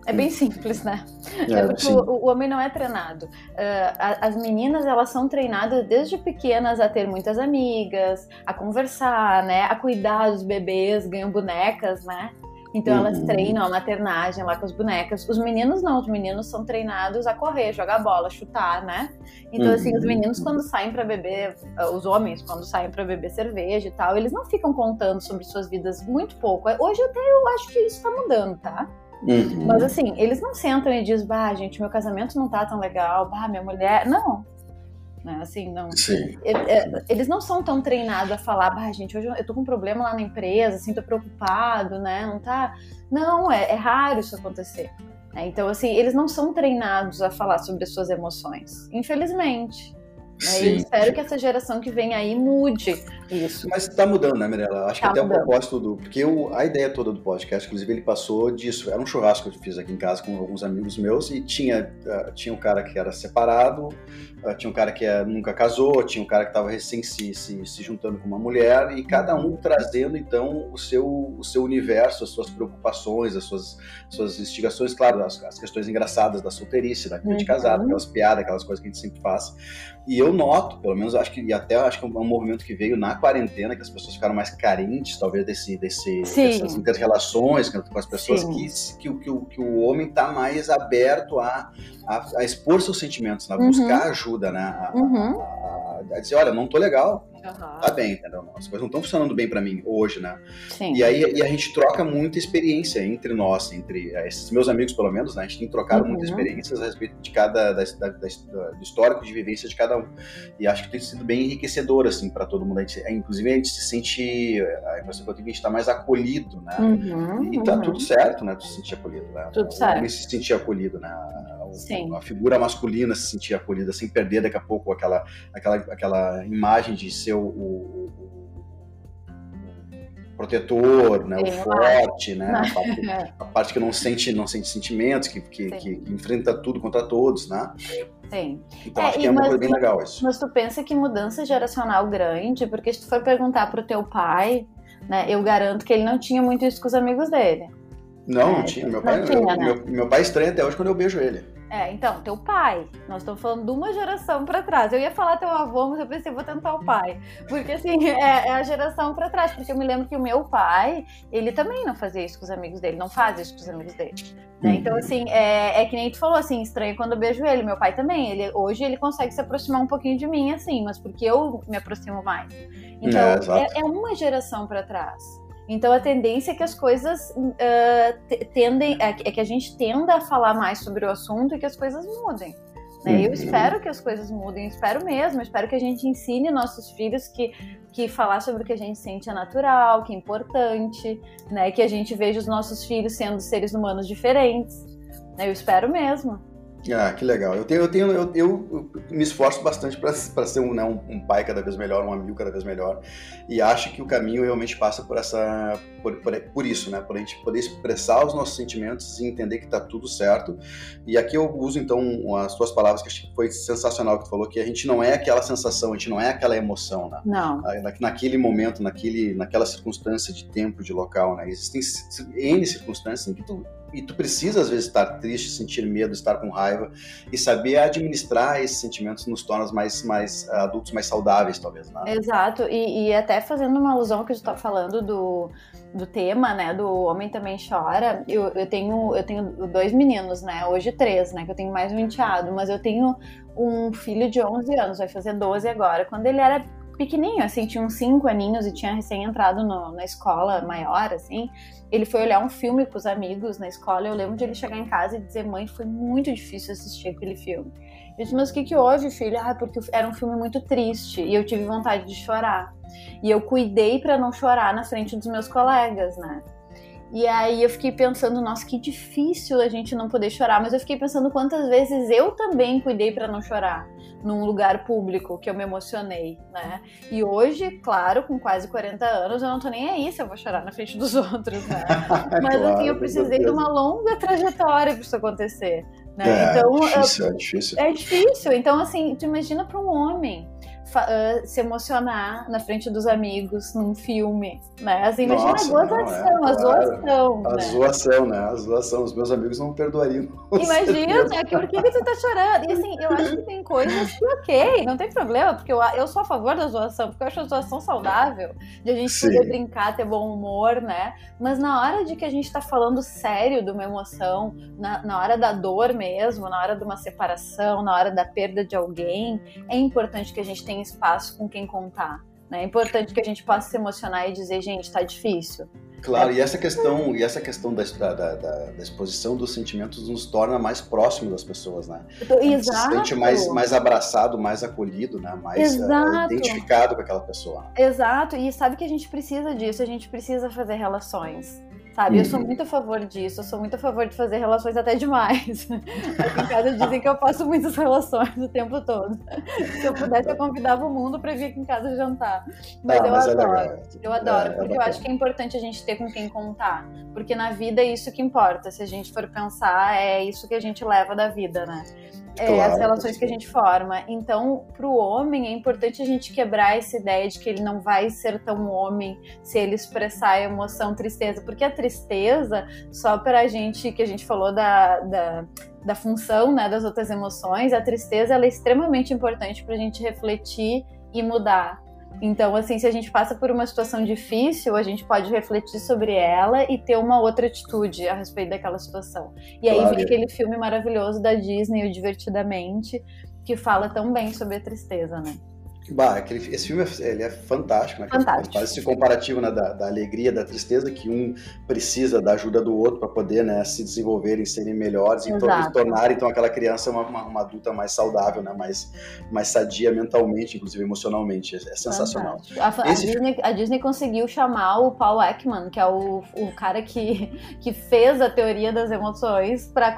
É bem simples, né? É, é porque o, o, homem não é treinado. Uh, as meninas, elas são treinadas desde pequenas a ter muitas amigas, a conversar, né? A cuidar dos bebês, ganham bonecas, né? Então uhum. elas treinam a maternagem lá com as bonecas. Os meninos não, os meninos são treinados a correr, jogar bola, chutar, né? Então, uhum. assim, os uhum. meninos quando saem para beber, ah, os homens quando saem para beber cerveja e tal, eles não ficam contando sobre suas vidas muito pouco. Hoje até eu acho que isso tá mudando, tá? Uhum. Mas assim, eles não sentam e dizem, bah, gente, meu casamento não tá tão legal, bah, minha mulher. Não, né? Assim, não. É, eles não são tão treinados a falar, bah, gente, hoje eu tô com um problema lá na empresa, assim, tô preocupado, né? Não tá. Não, é, é raro isso acontecer. Né? Então, assim, eles não são treinados a falar sobre as suas emoções, infelizmente. Né? Eu espero que essa geração que vem aí mude isso. Mas está mudando, né, Mirella? Acho tá que até mudando. o propósito do. Porque eu, a ideia toda do podcast, inclusive, ele passou disso. Era um churrasco que eu fiz aqui em casa com alguns amigos meus e tinha, uh, tinha um cara que era separado, uh, tinha um cara que uh, nunca casou, tinha um cara que estava recém se, se, se, juntando com uma mulher e cada um trazendo, então, o seu, o seu universo, as suas preocupações, as suas, suas instigações, claro, as, as questões engraçadas da solteirice, da vida uhum. de casado, aquelas piadas, aquelas coisas que a gente sempre faz. E eu noto, pelo menos, acho que, e até acho que é um movimento que veio na quarentena, que as pessoas ficaram mais carentes, talvez, desse, desse, dessas inter-relações com as pessoas, que, que, que, o, que o homem está mais aberto a, a, a, expor seus sentimentos, né? a buscar uhum. ajuda, né? A, uhum. a, a, dizer, olha, não tô legal, Uhum. Tá bem, entendeu? As coisas não estão funcionando bem para mim hoje, né? Sim. E aí e a gente troca muita experiência entre nós, entre eh, esses meus amigos, pelo menos, né? A gente tem trocado uhum. muitas experiências a respeito de cada, da, da, da, do histórico de vivência de cada um. E acho que tem sido bem enriquecedor, assim, para todo mundo. A gente, inclusive, a gente se sente, a impressão que eu tenho a gente tá mais acolhido, né? Uhum. E tá tudo certo, né? Tu se sentir acolhido, né? Tudo certo. O se sentir acolhido, né? Sim. a figura masculina se sentir acolhida sem perder daqui a pouco aquela, aquela, aquela imagem de ser o, o, o protetor, né, o forte, né, a parte, a parte, que não sente, não sente sentimentos, que, que, que, que enfrenta tudo contra todos, né? Sim. Então é, acho que é uma coisa bem legal isso. Mas tu pensa que mudança geracional grande, porque se tu for perguntar pro teu pai, né, eu garanto que ele não tinha muito isso com os amigos dele. Não, é, não tinha. Meu pai, tinha, né? meu, meu pai estranha até hoje quando eu beijo ele. É, então, teu pai. Nós estamos falando de uma geração para trás. Eu ia falar teu avô, mas eu pensei, vou tentar o pai. Porque, assim, é, é a geração para trás. Porque eu me lembro que o meu pai, ele também não fazia isso com os amigos dele, não faz isso com os amigos dele. Né? Uhum. Então, assim, é, é, que nem tu falou, assim, estranho quando eu beijo ele. Meu pai também. Ele, hoje ele consegue se aproximar um pouquinho de mim, assim, mas porque eu me aproximo mais. Então, é, é, é uma geração para trás. Então a tendência é que as coisas uh, tendem, é, é que a gente tenda a falar mais sobre o assunto e que as coisas mudem. Né? Eu uhum. espero que as coisas mudem, espero mesmo, espero que a gente ensine nossos filhos que, que falar sobre o que a gente sente é natural, que é importante, né? Que a gente veja os nossos filhos sendo seres humanos diferentes. Né? Eu espero mesmo. Ah, que legal. Eu tenho, eu tenho, eu, eu, me esforço bastante para ser um, né, um, um, pai cada vez melhor, um amigo cada vez melhor, e acho que o caminho realmente passa por essa, por, por, por isso, né, por a gente poder expressar os nossos sentimentos e entender que está tudo certo. E aqui eu uso então as tuas palavras que acho que foi sensacional que tu falou que a gente não é aquela sensação, a gente não é aquela emoção, né? Não. naquele momento, naquele, naquela circunstância de tempo, de local, né? Existem n circunstâncias em que tu e tu precisa às vezes estar triste, sentir medo, estar com raiva e saber administrar esses sentimentos nos torna mais, mais uh, adultos mais saudáveis, talvez. Né? Exato, e, e até fazendo uma alusão que tu está falando do, do tema, né, do homem também chora. Eu, eu tenho eu tenho dois meninos, né, hoje três, né, que eu tenho mais um enteado, mas eu tenho um filho de 11 anos, vai fazer 12 agora. Quando ele era pequenininho, assim, tinha uns 5 aninhos e tinha recém entrado no, na escola maior, assim, ele foi olhar um filme com os amigos na escola. Eu lembro de ele chegar em casa e dizer: Mãe, foi muito difícil assistir aquele filme. Eu disse: Mas o que, que houve, filho? Ah, porque era um filme muito triste e eu tive vontade de chorar. E eu cuidei para não chorar na frente dos meus colegas, né? E aí eu fiquei pensando, nossa, que difícil a gente não poder chorar, mas eu fiquei pensando quantas vezes eu também cuidei para não chorar num lugar público que eu me emocionei, né? E hoje, claro, com quase 40 anos, eu não tô nem aí se eu vou chorar na frente dos outros, né? Mas claro, assim, eu precisei de uma longa trajetória para isso acontecer. Né? É, então, difícil, eu, é difícil. É difícil. Então, assim, tu imagina para um homem uh, se emocionar na frente dos amigos num filme, né? Assim, imagina Nossa, a gozação, é, a zoação. A né? zoação, né? A zoação. Os meus amigos não perdoriam. Imagina, né? que, por que, que tu tá chorando? E assim, eu acho que tem coisas que ok, não tem problema, porque eu, eu sou a favor da zoação, porque eu acho a zoação saudável, de a gente Sim. poder brincar, ter bom humor, né? Mas na hora de que a gente tá falando sério de uma emoção, na, na hora da dor mesmo, na hora de uma separação, na hora da perda de alguém, é importante que a gente tenha espaço com quem contar. Né? É importante que a gente possa se emocionar e dizer, gente, tá difícil. Claro, é. e essa questão, e essa questão da, da, da, da, exposição dos sentimentos nos torna mais próximo das pessoas, né? Exato. Se sente mais, mais abraçado, mais acolhido, né? Mais uh, identificado com aquela pessoa. Exato, e sabe que a gente precisa disso, a gente precisa fazer relações sabe? Uhum. Eu sou uhum. muito a favor disso, eu sou muito a favor de fazer relações até demais. Aqui em casa dizem que eu faço muitas relações o tempo todo. Se eu pudesse, eu convidava o mundo para vir aqui em casa jantar. Mas ah, eu mas é adoro, é eu adoro, porque é eu acho que é importante a gente ter com quem contar. Porque na vida é isso que importa, se a gente for pensar, é isso que a gente leva da vida, né? É, claro, as relações que a gente forma. Então, para o homem, é importante a gente quebrar essa ideia de que ele não vai ser tão homem se ele expressar emoção, tristeza, porque a tristeza, só para a gente, que a gente falou da, da, da função né, das outras emoções, a tristeza ela é extremamente importante para a gente refletir e mudar. Então, assim, se a gente passa por uma situação difícil, a gente pode refletir sobre ela e ter uma outra atitude a respeito daquela situação. E aí claro. vem aquele filme maravilhoso da Disney, o Divertidamente, que fala tão bem sobre a tristeza, né? Bah, aquele, esse filme é, ele é fantástico, né? Fantástico. Faz esse comparativo né, da, da, alegria, da tristeza, que um precisa da ajuda do outro para poder né, se desenvolverem, serem melhores e, to e tornar então aquela criança uma, uma, uma, adulta mais saudável, né, mais, mais sadia mentalmente, inclusive emocionalmente. É, é sensacional. A, esse... a, Disney, a, Disney, conseguiu chamar o Paul Ekman, que é o, o cara que, que fez a teoria das emoções, para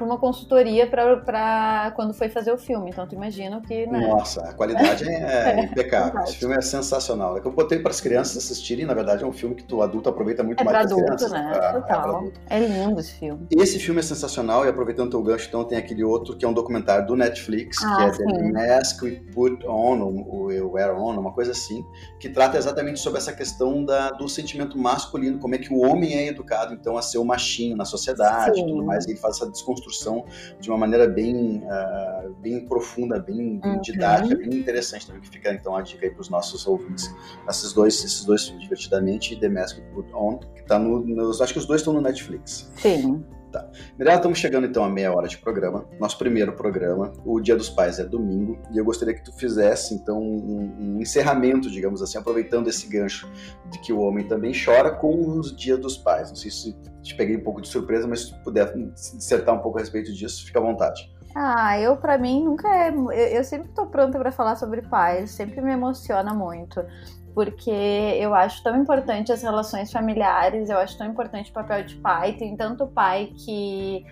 uma consultoria para quando foi fazer o filme. Então, tu imagina que. Né? Nossa, a qualidade é é, impecável. Esse filme é sensacional. É que eu botei para as crianças assistirem, na verdade é um filme que tu adulto aproveita muito é mais que as crianças. Né? É, Total. É, é, lindo esse filme. Esse filme é sensacional e aproveitando o teu gancho, então tem aquele outro que é um documentário do Netflix, ah, que é sim. The Mask We Put On, ou We Wear On, uma coisa assim, que trata exatamente sobre essa questão da, do sentimento masculino, como é que o homem é educado então a ser o machinho na sociedade, e tudo mais. E ele faz essa desconstrução de uma maneira bem, uh, bem profunda, bem, bem uhum. didática, bem interessante também, que fica então a dica aí para os nossos ouvintes. Esses dois, esses dois Divertidamente e The Mask Put On, que tá no, nos, acho que os dois estão no Netflix. Sim. Tá. Mirella, estamos chegando então a meia hora de programa. Nosso primeiro programa. O Dia dos Pais é domingo. E eu gostaria que tu fizesse então um, um, encerramento, digamos assim, aproveitando esse gancho de que o homem também chora com os Dias dos Pais. Não sei se te peguei um pouco de surpresa, mas se tu puder dissertar um pouco a respeito disso, fica à vontade. Ah, eu para mim nunca é. Eu, eu sempre tô pronta para falar sobre pais, sempre me emociona muito, porque eu acho tão importante as relações familiares, eu acho tão importante o papel de pai. Tem tanto pai que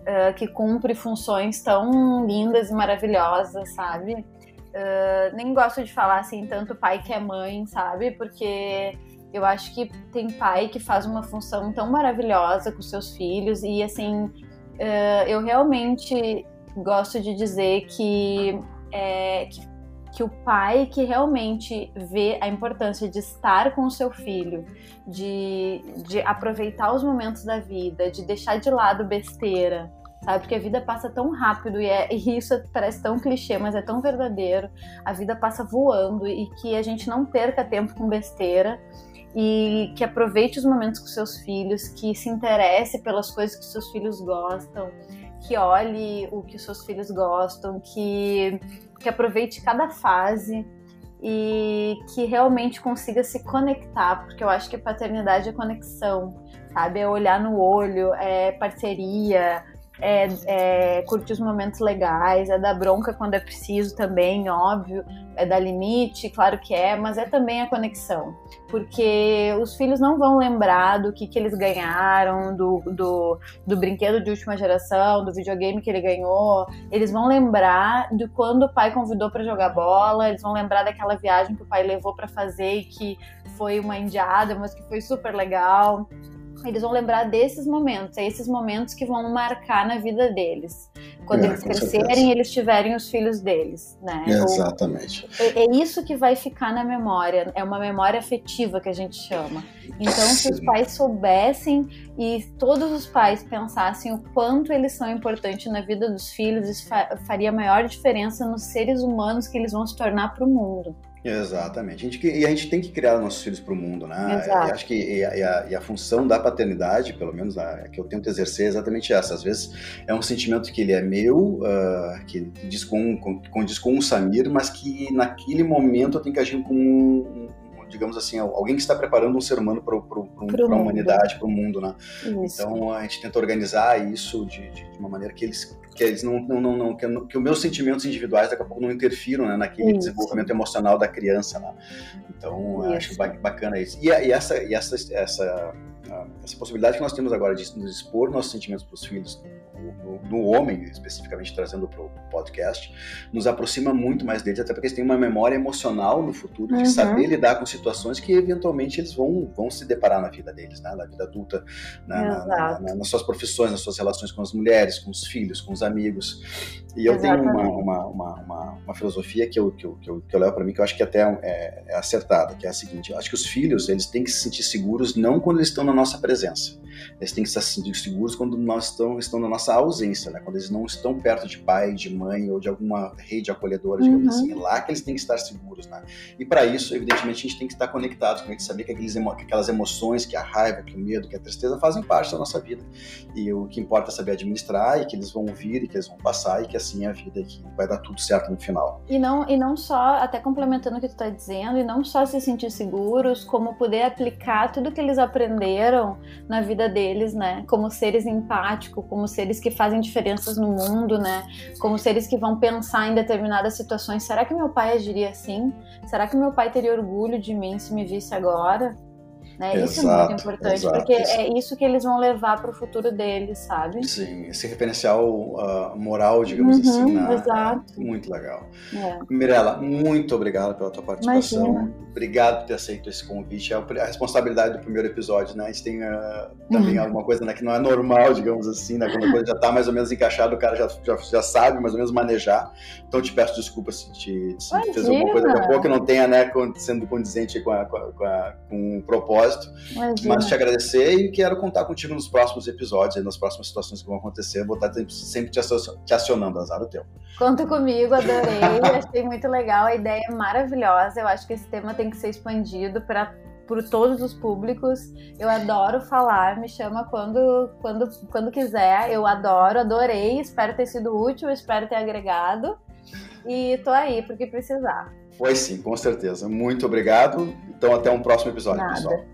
uh, que cumpre funções tão lindas e maravilhosas, sabe? Uh, nem gosto de falar assim tanto pai que é mãe, sabe? Porque eu acho que tem pai que faz uma função tão maravilhosa com seus filhos e assim uh, eu realmente gosto de dizer que, é, que que o pai que realmente vê a importância de estar com o seu filho, de, de aproveitar os momentos da vida, de deixar de lado besteira, sabe? Porque a vida passa tão rápido e, é, e isso parece tão clichê, mas é tão verdadeiro. A vida passa voando e que a gente não perca tempo com besteira e que aproveite os momentos com seus filhos, que se interesse pelas coisas que seus filhos gostam, que olhe o que seus filhos gostam, que que aproveite cada fase e que realmente consiga se conectar, porque eu acho que paternidade é conexão, sabe? É olhar no olho, é parceria, é, é, curtir os momentos legais, é dar bronca quando é preciso também, óbvio, é dar limite, claro que é, mas é também a conexão, porque os filhos não vão lembrar do que, que eles ganharam, do, do, do brinquedo de última geração, do videogame que ele ganhou, eles vão lembrar de quando o pai convidou para jogar bola, eles vão lembrar daquela viagem que o pai levou para fazer e que foi uma indiada, mas que foi super legal eles vão lembrar desses momentos, é esses momentos que vão marcar na vida deles. Quando é, eles crescerem, eles tiverem os filhos deles, né? Exatamente. É, é, isso que vai ficar na memória, é uma memória afetiva que a gente chama. Então, se os pais soubessem e todos os pais pensassem o quanto eles são importantes na vida dos filhos, isso faria maior diferença nos seres humanos que eles vão se tornar para o mundo. Exatamente. A gente, e a gente tem que criar nossos filhos para o mundo, né? Exato. E acho que e a, e a, e a, função da paternidade, pelo menos a, que eu tento exercer, é exatamente essa. Às vezes é um sentimento que ele é meu, uh, que diz com, com, condiz com o Samir, mas que naquele momento eu tenho que agir como um, digamos assim, alguém que está preparando um ser humano para a humanidade, para o mundo, né? Isso. Então a gente tenta organizar isso de, de, de, uma maneira que eles que eles não, não, não, não que, que, os meus sentimentos individuais daqui a pouco não interfiram né, naquele isso. desenvolvimento emocional da criança, né? Então isso. acho bacana isso. E, e essa e essa essa essa possibilidade que nós temos agora de nos expor nossos sentimentos para os filhos no, no, homem, especificamente trazendo para o podcast, nos aproxima muito mais deles, até porque eles têm uma memória emocional no futuro de uhum. saber lidar com situações que eventualmente eles vão, vão se deparar na vida deles, né? na vida adulta, na, na, na, nas suas profissões, nas suas relações com as mulheres, com os filhos, com os amigos. E eu Exatamente. tenho uma, uma, uma, uma, filosofia que eu, que eu, que eu, que eu levo para mim, que eu acho que até é, é acertada, que é a seguinte: eu acho que os filhos eles têm que se sentir seguros não quando eles estão na nossa presença, eles têm que se sentir seguros quando nós estão, estão na nossa ausência, né? quando eles não estão perto de pai, de mãe ou de alguma rede acolhedora, digamos uhum. assim. É lá que eles têm que estar seguros. Né? E para isso, evidentemente, a gente tem que estar conectados, com a gente saber que, aqueles que aquelas emoções, que a raiva, que o medo, que a tristeza fazem parte da nossa vida. E o que importa é saber administrar e que eles vão vir e que eles vão passar e que assim é a vida e que vai dar tudo certo no final. E não, e não só, até complementando o que tu está dizendo, e não só se sentir seguros, como poder aplicar tudo que eles aprenderam na vida deles, né? Como seres empáticos, como seres que fazem diferenças no mundo, né? Como seres que vão pensar em determinadas situações. Será que meu pai agiria assim? Será que meu pai teria orgulho de mim se me visse agora? Né? Exato, isso é muito importante, exato, porque é isso que eles vão levar para o futuro deles, sabe? Sim, esse referencial uh, moral, digamos uhum, assim, na, exato. É muito legal. É. Mirela, muito obrigado pela tua participação. Imagina. Obrigado por ter aceito esse convite. É a responsabilidade do primeiro episódio, né? A gente tem uh, também uhum. alguma coisa né, que não é normal, digamos assim, né? Quando a coisa já está mais ou menos encaixada, o cara já, já, já, sabe mais ou menos manejar. Então, te peço desculpas se, te, se fez alguma coisa daqui a pouco que não tenha, né, sendo condizente com, a, com, a, com o propósito propósito. Imagina. Mas te agradecer e quero contar contigo nos próximos episódios, nas próximas situações que vão acontecer. Vou estar sempre te acionando, azar o teu. Conta comigo, adorei, achei muito legal, a ideia é maravilhosa. Eu acho que esse tema tem que ser expandido para por todos os públicos. Eu adoro falar, me chama quando, quando, quando quiser. Eu adoro, adorei, espero ter sido útil, espero ter agregado. E tô aí porque precisar. Foi sim, com certeza. Muito obrigado. Então, até um próximo episódio, Nada. pessoal.